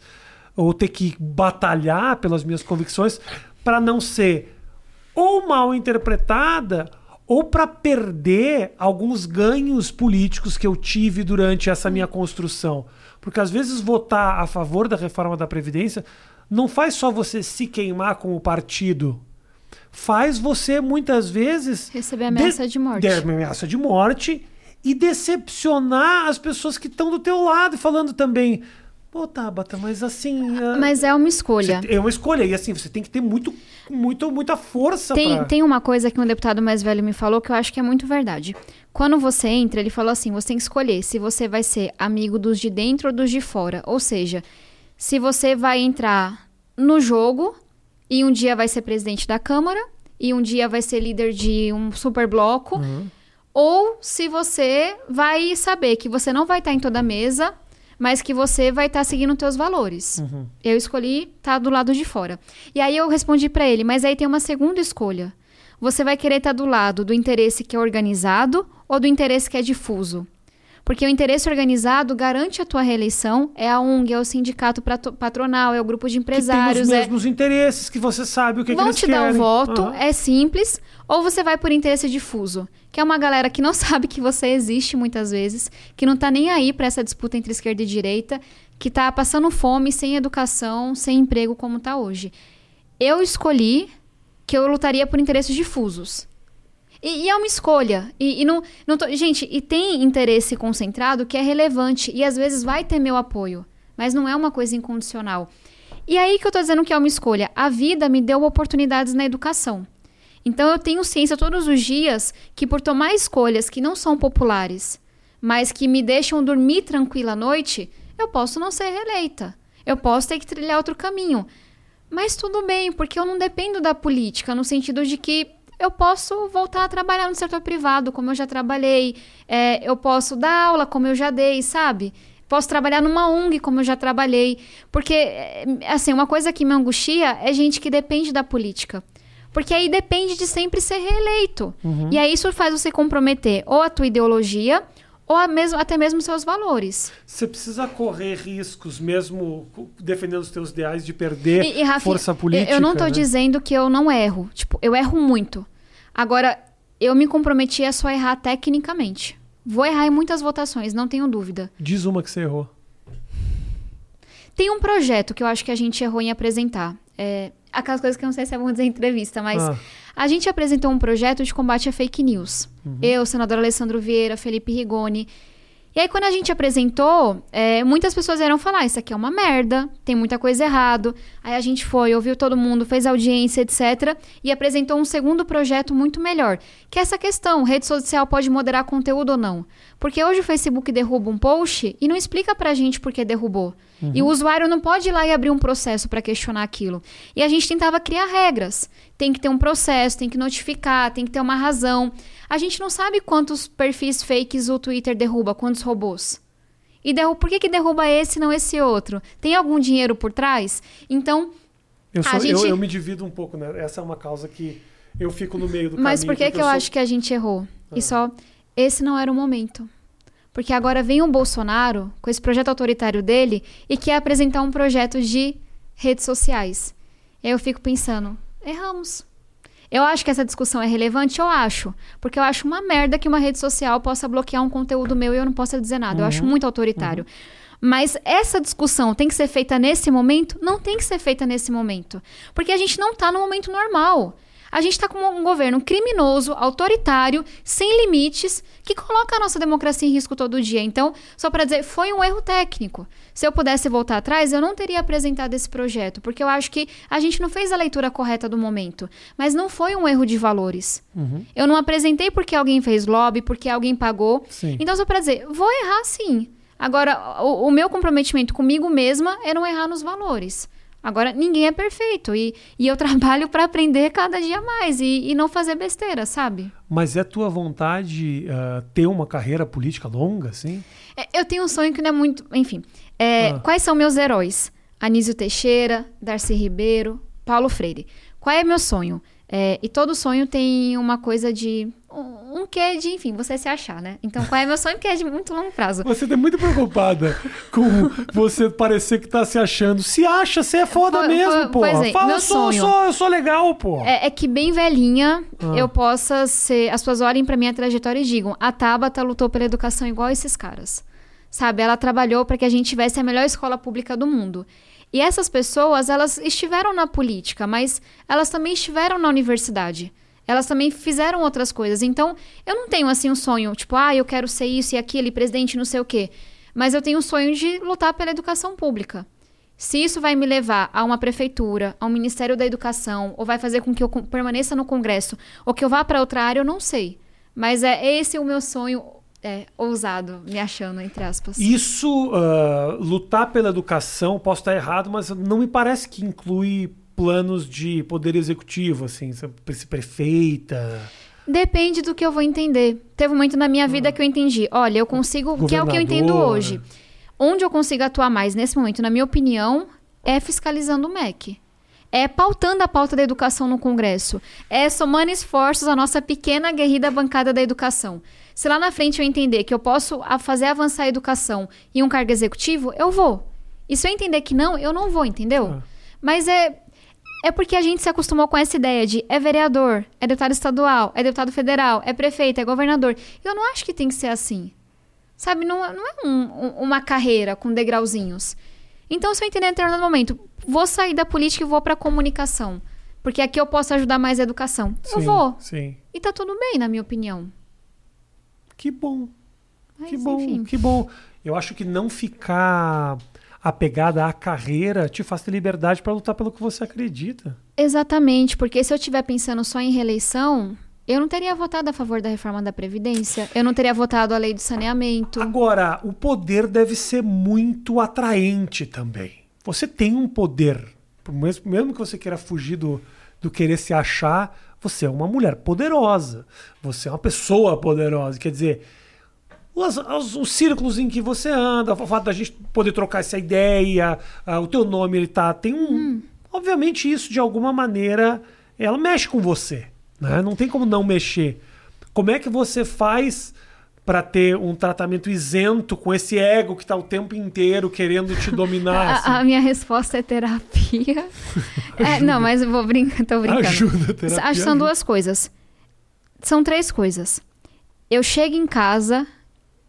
ou ter que batalhar pelas minhas convicções para não ser ou mal interpretada ou para perder alguns ganhos políticos que eu tive durante essa minha construção. Porque às vezes votar a favor da reforma da Previdência não faz só você se queimar com o partido. Faz você, muitas vezes. Receber ameaça de morte. de- ameaça de morte e decepcionar as pessoas que estão do teu lado, falando também. Pô, Tabata, mas assim. ah, Mas é uma escolha. você- é uma escolha. E assim, você tem que ter muito, muito, muita força Tem, pra... tem uma coisa que um deputado mais velho me falou que eu acho que é muito verdade. Quando você entra, ele falou assim: você tem que escolher se você vai ser amigo dos de dentro ou dos de fora. Ou seja, se você vai entrar no jogo e um dia vai ser presidente da Câmara e um dia vai ser líder de um super bloco, ou se você vai saber que você não vai estar em toda a mesa, mas que você vai estar seguindo os teus valores. Eu escolhi estar do lado de fora. E aí eu respondi para ele, mas aí tem uma segunda escolha. Você vai querer estar do lado do interesse que é organizado ou do interesse que é difuso? Porque o interesse organizado garante a tua reeleição, é a ONG, é o sindicato patronal, é o grupo de que tem empresários, os é mesmos interesses, que você sabe o que, que vão eles te dar um querem. voto, Aham. é simples, ou você vai por interesse difuso, que é uma galera que não sabe que você existe muitas vezes, que não tá nem aí pra essa disputa entre esquerda e direita, que tá passando fome, sem educação, sem emprego como tá hoje. Eu escolhi que eu lutaria por interesses difusos. E, e é uma escolha. E, e não, não tô- gente, e tem interesse concentrado que é relevante e às vezes vai ter meu apoio, mas não é uma coisa incondicional. E aí que eu tô dizendo que é uma escolha. A vida me deu oportunidades na educação. Então eu tenho ciência todos os dias que por tomar escolhas que não são populares, mas que me deixam dormir tranquila à noite, eu posso não ser reeleita. Eu posso ter que trilhar outro caminho. Mas tudo bem, porque eu não dependo da política, no sentido de que eu posso voltar a trabalhar no setor privado, como eu já trabalhei. É, eu posso dar aula, como eu já dei, sabe? Posso trabalhar numa ONG, como eu já trabalhei. Porque, é, assim, uma coisa que me angustia é gente que depende da política. Porque aí depende de sempre ser reeleito. E aí isso faz você comprometer ou a tua ideologia ou mesmo, até mesmo seus valores. Você precisa correr riscos, mesmo defendendo os teus ideais, de perder E, e, Rafinha, força política. Eu não tô né? dizendo que eu não erro. Tipo, eu erro muito. Agora, eu me comprometi a só errar tecnicamente. Vou errar em muitas votações, não tenho dúvida. Diz uma que você errou. Tem um projeto que eu acho que a gente errou em apresentar. É, aquelas coisas que eu não sei se é bom dizer em entrevista, mas Ah. a gente apresentou um projeto de combate a fake news. Eu, o senador Alessandro Vieira, Felipe Rigoni. E aí, quando a gente apresentou, é, muitas pessoas vieram falar: Isso aqui é uma merda, tem muita coisa errado. Aí a gente foi, ouviu todo mundo, fez audiência, etc. E apresentou um segundo projeto muito melhor, que é essa questão: rede social pode moderar conteúdo ou não? Porque hoje o Facebook derruba um post e não explica pra gente por que derrubou. E o usuário não pode ir lá e abrir um processo para questionar aquilo. E a gente tentava criar regras. Tem que ter um processo, tem que notificar, tem que ter uma razão. A gente não sabe quantos perfis fakes o Twitter derruba, quantos robôs. E por que, que derruba esse e não esse outro? Tem algum dinheiro por trás? Então, Eu, sou- eu- gente- eu me divido um pouco, né? Essa é uma causa que eu fico no meio do mas caminho. por que, que eu sou- acho que a gente errou? Ah. E só, esse não era o momento. Porque agora vem o Bolsonaro com esse projeto autoritário dele e quer apresentar um projeto de redes sociais. E aí eu fico pensando, erramos. Eu acho que essa discussão é relevante, eu acho. Porque eu acho uma merda que uma rede social possa bloquear um conteúdo meu e eu não possa dizer nada. Eu acho muito autoritário. Mas essa discussão tem que ser feita nesse momento? Não tem que ser feita nesse momento. Porque a gente não está no momento normal. A gente está com um governo criminoso, autoritário, sem limites, que coloca a nossa democracia em risco todo dia. Então, só para dizer, foi um erro técnico. Se eu pudesse voltar atrás, eu não teria apresentado esse projeto, porque eu acho que a gente não fez a leitura correta do momento. Mas não foi um erro de valores. Uhum. Eu não apresentei porque alguém fez lobby, porque alguém pagou. Sim. Então, só para dizer, vou errar sim. Agora, o, o meu comprometimento comigo mesma é não errar nos valores. Agora, ninguém é perfeito e, e eu trabalho para aprender cada dia mais e, e não fazer besteira, sabe? Mas é tua vontade ah, ter uma carreira política longa, assim? É, Eu tenho um sonho que não é muito. Enfim, é, Ah. quais são meus heróis? Anísio Teixeira, Darcy Ribeiro, Paulo Freire. Qual é meu sonho? É, e todo sonho tem uma coisa de. Um, um quê de, enfim, você se achar, né? Então, qual é meu sonho que é de muito longo prazo? Você tá muito preocupada com você parecer que tá se achando. Se acha, você é foda mesmo, pô. é, Fala, meu eu sou, eu sonho. sou, eu sou legal, pô. É, é que bem velhinha Ah. eu possa ser. As pessoas olhem pra minha trajetória e digam: a Tabata lutou pela educação igual esses caras. Sabe? Ela trabalhou para que a gente tivesse a melhor escola pública do mundo. E essas pessoas, elas estiveram na política, mas elas também estiveram na universidade. Elas também fizeram outras coisas. Então, eu não tenho assim um sonho, tipo, ah, eu quero ser isso e aquilo, e presidente não sei o quê. Mas eu tenho o sonho de lutar pela educação pública. Se isso vai me levar a uma prefeitura, a um Ministério da Educação, ou vai fazer com que eu permaneça no Congresso, ou que eu vá para outra área, eu não sei. Mas é esse o meu sonho é, ousado, me achando, entre aspas. Isso, ah, lutar pela educação, posso estar errado, mas não me parece que inclui planos de poder executivo, assim, prefeita. Depende do que eu vou entender. Teve um momento na minha vida que eu entendi. Olha, eu consigo. Que é o que eu entendo hoje. Onde eu consigo atuar mais nesse momento, na minha opinião, é fiscalizando o MEC. É pautando a pauta da educação no Congresso. É somando esforços à nossa pequena guerrida bancada da educação. Se lá na frente eu entender que eu posso a- fazer avançar a educação em um cargo executivo, eu vou. E se eu entender que não, eu não vou, entendeu? Ah. Mas é. É porque a gente se acostumou com essa ideia de é vereador, é deputado estadual, é deputado federal, é prefeito, é governador. Eu não acho que tem que ser assim. Sabe, não, é- não é um- um- uma carreira com degrauzinhos. Então, se eu entender em determinado momento, vou sair da política e vou pra comunicação. Porque aqui eu posso ajudar mais a educação. eu Sim, vou. Sim. E tá tudo bem, na minha opinião. Que bom. Mas, que bom, enfim. que bom. Eu acho que não ficar apegada à carreira te faz ter liberdade para lutar pelo que você acredita. Exatamente, porque se eu estiver pensando só em reeleição, eu não teria votado a favor da reforma da Previdência, eu não teria votado a lei do saneamento. Agora, o poder deve ser muito atraente também. Você tem um poder. Mesmo, mesmo que você queira fugir do, do querer se achar, você é uma mulher poderosa. Você é uma pessoa poderosa. Quer dizer, os, os- os círculos em que você anda, o fato da gente poder trocar essa ideia, o teu nome, ele tá. Tem um. Obviamente, isso de alguma maneira ela mexe com você, né? Não tem como não mexer. Como é que você faz para ter um tratamento isento com esse ego que tá o tempo inteiro querendo te dominar? assim? A, a minha resposta é terapia. É, não, mas eu vou brincar, tô brincando. Ajuda, terapia. Acho que são ajuda. duas coisas. São três coisas. Eu chego em casa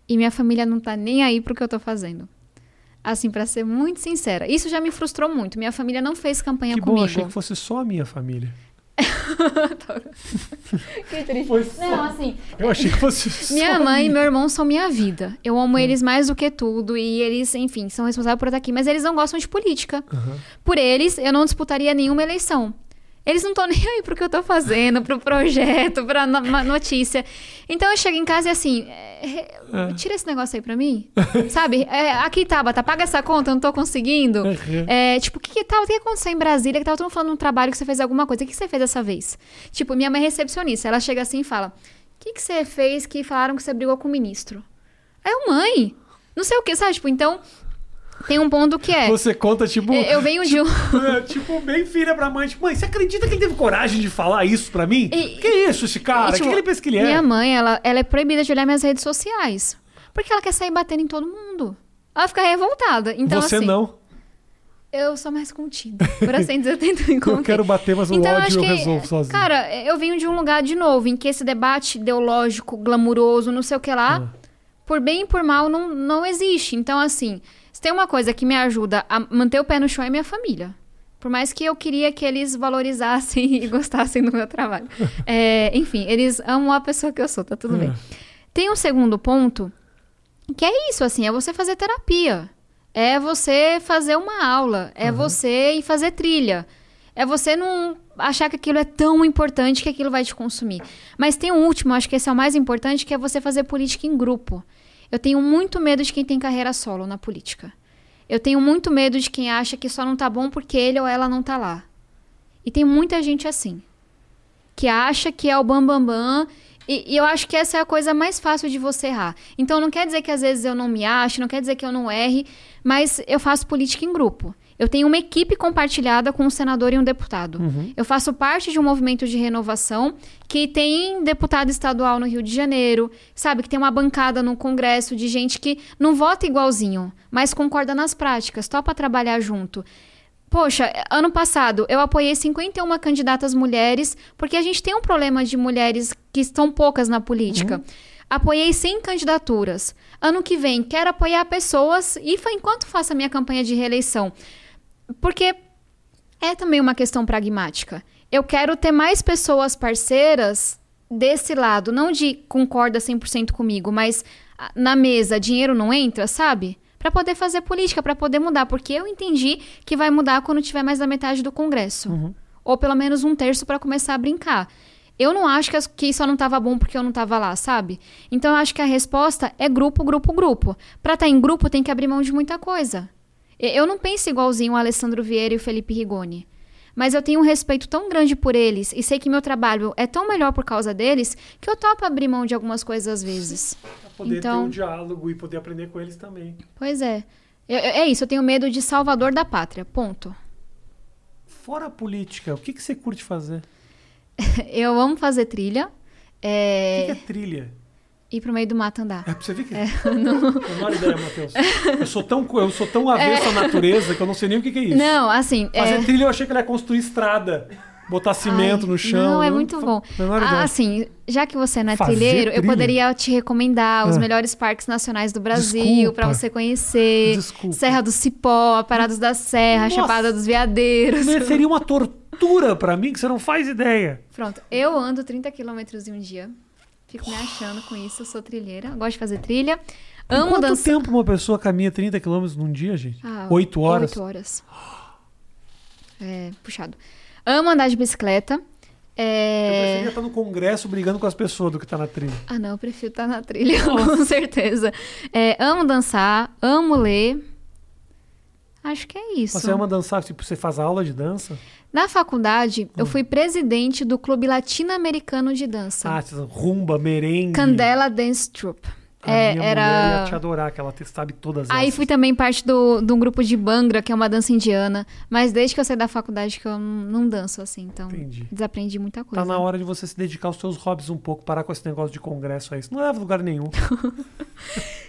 e minha família não tá nem aí pro que eu tô fazendo. Assim, pra ser muito sincera. Isso já me frustrou muito. Minha família não fez campanha Que bom, comigo. achei que fosse só a minha família. Que triste. Não, assim, Eu achei que fosse minha mãe e meu irmão são minha vida. Eu Hum. amo eles mais do que tudo. E eles, enfim, são responsáveis por estar aqui. Mas eles não gostam de política. Por eles, eu não disputaria nenhuma eleição. Eles não estão nem aí pro que eu tô fazendo, pro projeto, pra no- notícia. Então eu chego em casa e assim, é, É. tira esse negócio aí pra mim. Sabe? É, aqui, Tabata, paga essa conta, eu não tô conseguindo. Uhum. É, tipo, o que, que, tava, o que aconteceu em Brasília? Que tava todo mundo falando num trabalho que você fez alguma coisa. O que, que você fez dessa vez? Tipo, minha mãe é recepcionista. Ela chega assim e fala: O que, que você fez que falaram que você brigou com o ministro? Aí eu, mãe, não sei o que, sabe? Tipo, então, tem um ponto que é. Você conta, tipo. Eu venho de um. É, tipo, bem filha pra mãe. Tipo, mãe, você acredita que ele teve coragem de falar isso pra mim? E- que isso, esse cara? E, O tipo, que ele pensa que ele é? Minha mãe, ela, ela é proibida de olhar minhas redes sociais. Porque ela quer sair batendo em todo mundo. Ela fica revoltada. Então, Você assim, não. eu sou mais contida. Por assim dizer, eu tento encontrar. Eu quero bater, mas o Então, eu ódio eu que, resolvo sozinho. Cara, eu venho de um lugar, de novo, em que esse debate ideológico, glamuroso, não sei o que lá, Ah. por bem e por mal, não, não existe. Então, assim, se tem uma coisa que me ajuda a manter o pé no chão é minha família. Por mais que eu queria que eles valorizassem e gostassem do meu trabalho. É, enfim, eles amam a pessoa que eu sou, tá tudo É. bem. Tem um segundo ponto, que é isso, assim, é você fazer terapia. É você fazer uma aula. É você ir fazer trilha. É você não achar que aquilo é tão importante que aquilo vai te consumir. Mas tem um último, acho que esse é o mais importante, que é você fazer política em grupo. Eu tenho muito medo de quem tem carreira solo na política. Eu tenho muito medo de quem acha que só não tá bom porque ele ou ela não tá lá. E tem muita gente assim. Que acha que é o bambambam. Bam, bam, e, e eu acho que essa é a coisa mais fácil de você errar. Então não quer dizer que às vezes eu não me ache, não quer dizer que eu não erre, mas eu faço política em grupo. Eu tenho uma equipe compartilhada com um senador e um deputado. Eu faço parte de um movimento de renovação que tem deputado estadual no Rio de Janeiro, sabe? Que tem uma bancada no Congresso de gente que não vota igualzinho, mas concorda nas práticas, topa trabalhar junto. Poxa, ano passado eu apoiei 51 candidatas mulheres, porque a gente tem um problema de mulheres que estão poucas na política. Apoiei 100 candidaturas. Ano que vem, quero apoiar pessoas e enquanto faço a minha campanha de reeleição. Porque é também uma questão pragmática. Eu quero ter mais pessoas parceiras desse lado, não de concorda 100% comigo, mas ah, na mesa dinheiro não entra, sabe? Para poder fazer política, para poder mudar, porque eu entendi que vai mudar quando tiver mais da metade do Congresso. Ou pelo menos um terço para começar a brincar. Eu não acho que, que só não tava bom porque eu não tava lá, sabe? Então eu acho que a resposta é grupo, grupo, grupo. Pra estar em grupo tem que abrir mão de muita coisa. Eu não penso igualzinho o Alessandro Vieira e o Felipe Rigoni. Mas eu tenho um respeito tão grande por eles e sei que meu trabalho é tão melhor por causa deles que eu topo abrir mão de algumas coisas às vezes. Pra poder Então- ter um diálogo e poder aprender com eles também. Pois é. Eu- eu- é isso, eu tenho medo de salvador da pátria. Ponto. Fora a política, o que, que você curte fazer? Eu amo fazer trilha. O que, É... que é trilha? Ir pro meio do mato andar. É pra você ver que. não. Menor ideia, Matheus. Eu sou tão, eu sou tão avesso à natureza que eu não sei nem o que, que é isso. Não, assim. Fazer é... trilha eu achei que era construir estrada. Botar cimento Ai, no chão. Não, é Eu muito fa- bom. menor Ah, assim, já que você não é Fazer trilheiro, eu trilha? poderia te recomendar os Ah. melhores parques nacionais do Brasil pra você conhecer. Desculpa. Serra do Cipó, Parados da Serra, Nossa. Chapada dos Veadeiros. Seria uma tortura pra mim que você não faz ideia. Pronto, eu ando 30 quilômetros em um dia. Fico me achando com isso, eu sou trilheira, gosto de fazer trilha. Amo quanto dançar. tempo uma pessoa caminha 30 quilômetros num dia, gente? Ah, Oito horas? Oito horas. É, puxado. Amo andar de bicicleta. Eu É... preferia estar no congresso brigando com as pessoas do que estar na trilha. Ah, não, eu prefiro estar na trilha, com certeza. É, amo dançar, amo ler. Acho que é isso. Você ama dançar, tipo, você faz aula de dança? Na faculdade, Hum. eu fui presidente do Clube Latino-Americano de Dança. Ah, rumba, merengue. Candela Dance Troupe. A É, minha era- mulher ia te adorar, que ela te- sabe todas Aí essas. fui também parte do, de um grupo de Bangra, que é uma dança indiana. Mas desde que eu saí da faculdade que eu não, não danço assim, então Entendi. desaprendi muita coisa. Tá na hora de você se dedicar aos seus hobbies um pouco, parar com esse negócio de congresso aí. Isso não leva a lugar nenhum.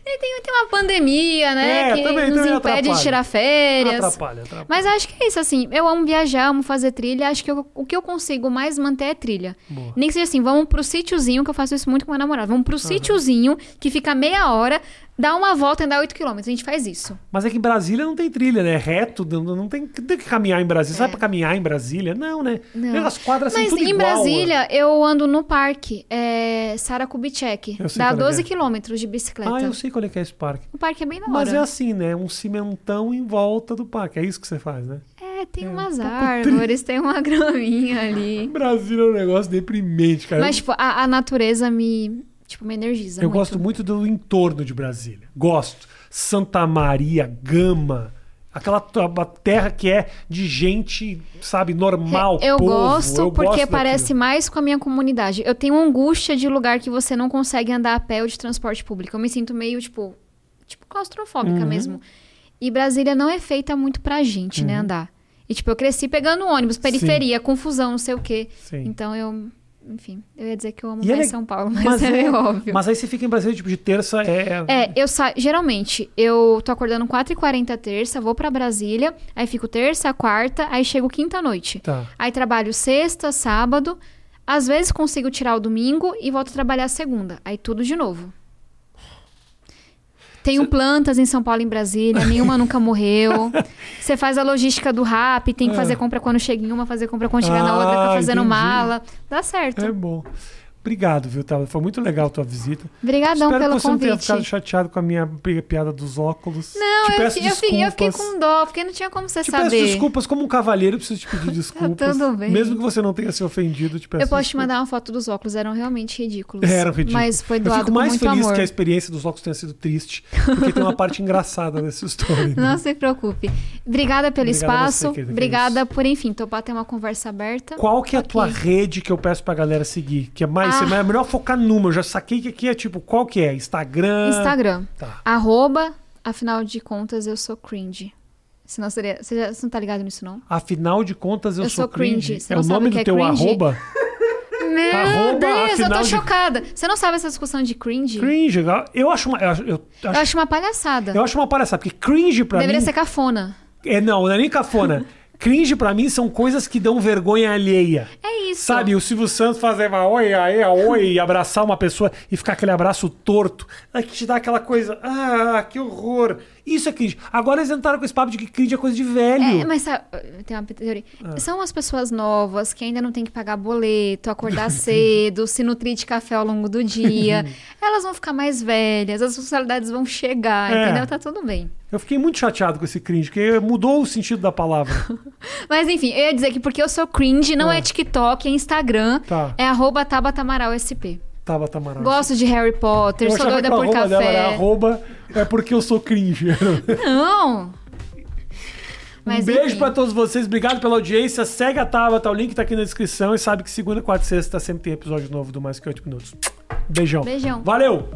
Tem, tem uma pandemia, né? É, que também- nos também impede atrapalha. de tirar férias. Atrapalha, atrapalha. Mas acho que é isso, assim. Eu amo viajar, amo fazer trilha. Acho que eu- o que eu consigo mais manter é trilha. Boa. Nem que seja assim, vamos pro sítiozinho, que eu faço isso muito com meu namorado. Vamos pro sítiozinho, que fica meia hora, dá uma volta e dá 8 km. A gente faz isso. Mas é que em Brasília não tem trilha, né? É reto, não, tem, tem que caminhar em Brasília. Você vai pra caminhar em Brasília? Não, né? Não. As quadras são Mas em igual, Brasília, eu ando no parque, é Saracubitcheck. Eu sei Dá qual é 12 que é. quilômetros de bicicleta. Ah, eu sei qual é que é esse parque. O parque é bem da hora. Mas é assim, né? Um cimentão em volta do parque. É isso que você faz, né? É, tem É, umas um árvores, tem uma graminha ali. Brasília é um negócio deprimente, cara. Mas, tipo, a, a natureza me, tipo, me energiza eu muito. gosto muito do entorno de Brasília. Gosto. Santa Maria, Gama. Aquela terra que é de gente, sabe, normal, É, eu povo. gosto Eu porque gosto daquilo. parece mais com a minha comunidade. Eu tenho angústia de lugar que você não consegue andar a pé ou de transporte público. Eu me sinto meio, tipo, tipo claustrofóbica Uhum. mesmo. E Brasília não é feita muito pra gente, Uhum. né, andar. E, tipo, eu cresci pegando ônibus, periferia, confusão, não sei o quê. Sim. Então eu, enfim, eu ia dizer que eu amo E é mais le- São Paulo, mas, Mas é, é- óbvio. Mas aí você fica em Brasília, tipo, de terça é. É, eu saio. Geralmente, eu tô acordando 4h40 terça, vou pra Brasília, aí fico terça, quarta, aí chego quinta-noite. Tá. Aí trabalho sexta, sábado. Às vezes consigo tirar o domingo e volto a trabalhar segunda. Aí tudo de novo. Tenho plantas em São Paulo e em Brasília, nenhuma nunca morreu. Você faz a logística do rap, tem que É. fazer compra quando chega em uma, fazer compra quando chegar na outra, Ah, fica fazendo entendi. mala. Dá certo. É bom. Obrigado, viu, Tava? Foi muito legal a tua visita. Obrigadão Espero pelo que você não tenha convite. ficado chateado com a minha pi- piada dos óculos. Não, te eu, eu, fiquei, eu fiquei desculpas. com dó, porque não tinha como você Te saber. peço desculpas como um cavalheiro, eu preciso te pedir desculpas. tudo bem. Mesmo que você não tenha se ofendido, te peço Eu posso te desculpas. mandar uma foto dos óculos, eram realmente ridículos. Eram ridículos. Mas foi Eu doado fico com mais feliz amor. que a experiência dos óculos tenha sido triste, porque tem uma parte engraçada nessa história. Não se preocupe. Obrigada pelo Obrigado você, espaço. é obrigada isso. por, enfim, topar ter uma conversa aberta. Qual que é a tua aqui. rede que eu peço pra galera seguir? Que é mais, Ah. é melhor focar numa. Eu já saquei que aqui é tipo, qual que é? Instagram? Instagram. Tá. Arroba, afinal de contas, eu sou cringe. Senão seria. Você, já, você não tá ligado nisso, não? Afinal de contas, eu, Eu sou sou cringe. cringe. É o nome do é teu cringe? arroba? Meu Arroba, Deus, eu tô de- chocada. Você não sabe essa discussão de cringe? Cringe. Eu acho uma, eu, acho- eu Eu acho, acho uma palhaçada. eu acho uma palhaçada, porque cringe pra Deveria mim... ser cafona. É, não, não é nem cafona. cringe pra mim são coisas que dão vergonha alheia. É isso. Sabe, o Silvio Santos fazer uma oi, aê, oi, e abraçar uma pessoa e ficar aquele abraço torto. É que te dá aquela coisa, ah, que horror. Isso é cringe. Agora eles entraram com esse papo de que cringe é coisa de velho. É, mas sabe, tem uma teoria. Ah. São as pessoas novas que ainda não tem que pagar boleto, acordar cedo, se nutrir de café ao longo do dia. Elas vão ficar mais velhas, as responsabilidades vão chegar, É. entendeu? Tá tudo bem. Eu fiquei muito chateado com esse cringe, porque mudou o sentido da palavra. Mas enfim, eu ia dizer que porque eu sou cringe, não Ah. é TikTok, é Instagram, Tá, é arroba Tabata Amaral. Gosto de Harry Potter, eu sou doida por arroba dela era café. arroba, é porque eu sou cringe. Não! Mas um beijo pra todos vocês, obrigado pela audiência. Segue a Tabata, o link tá aqui na descrição. E sabe que segunda, quarta e sexta sempre tem episódio novo do Mais Que 8 Minutos. Beijão. Beijão. Valeu!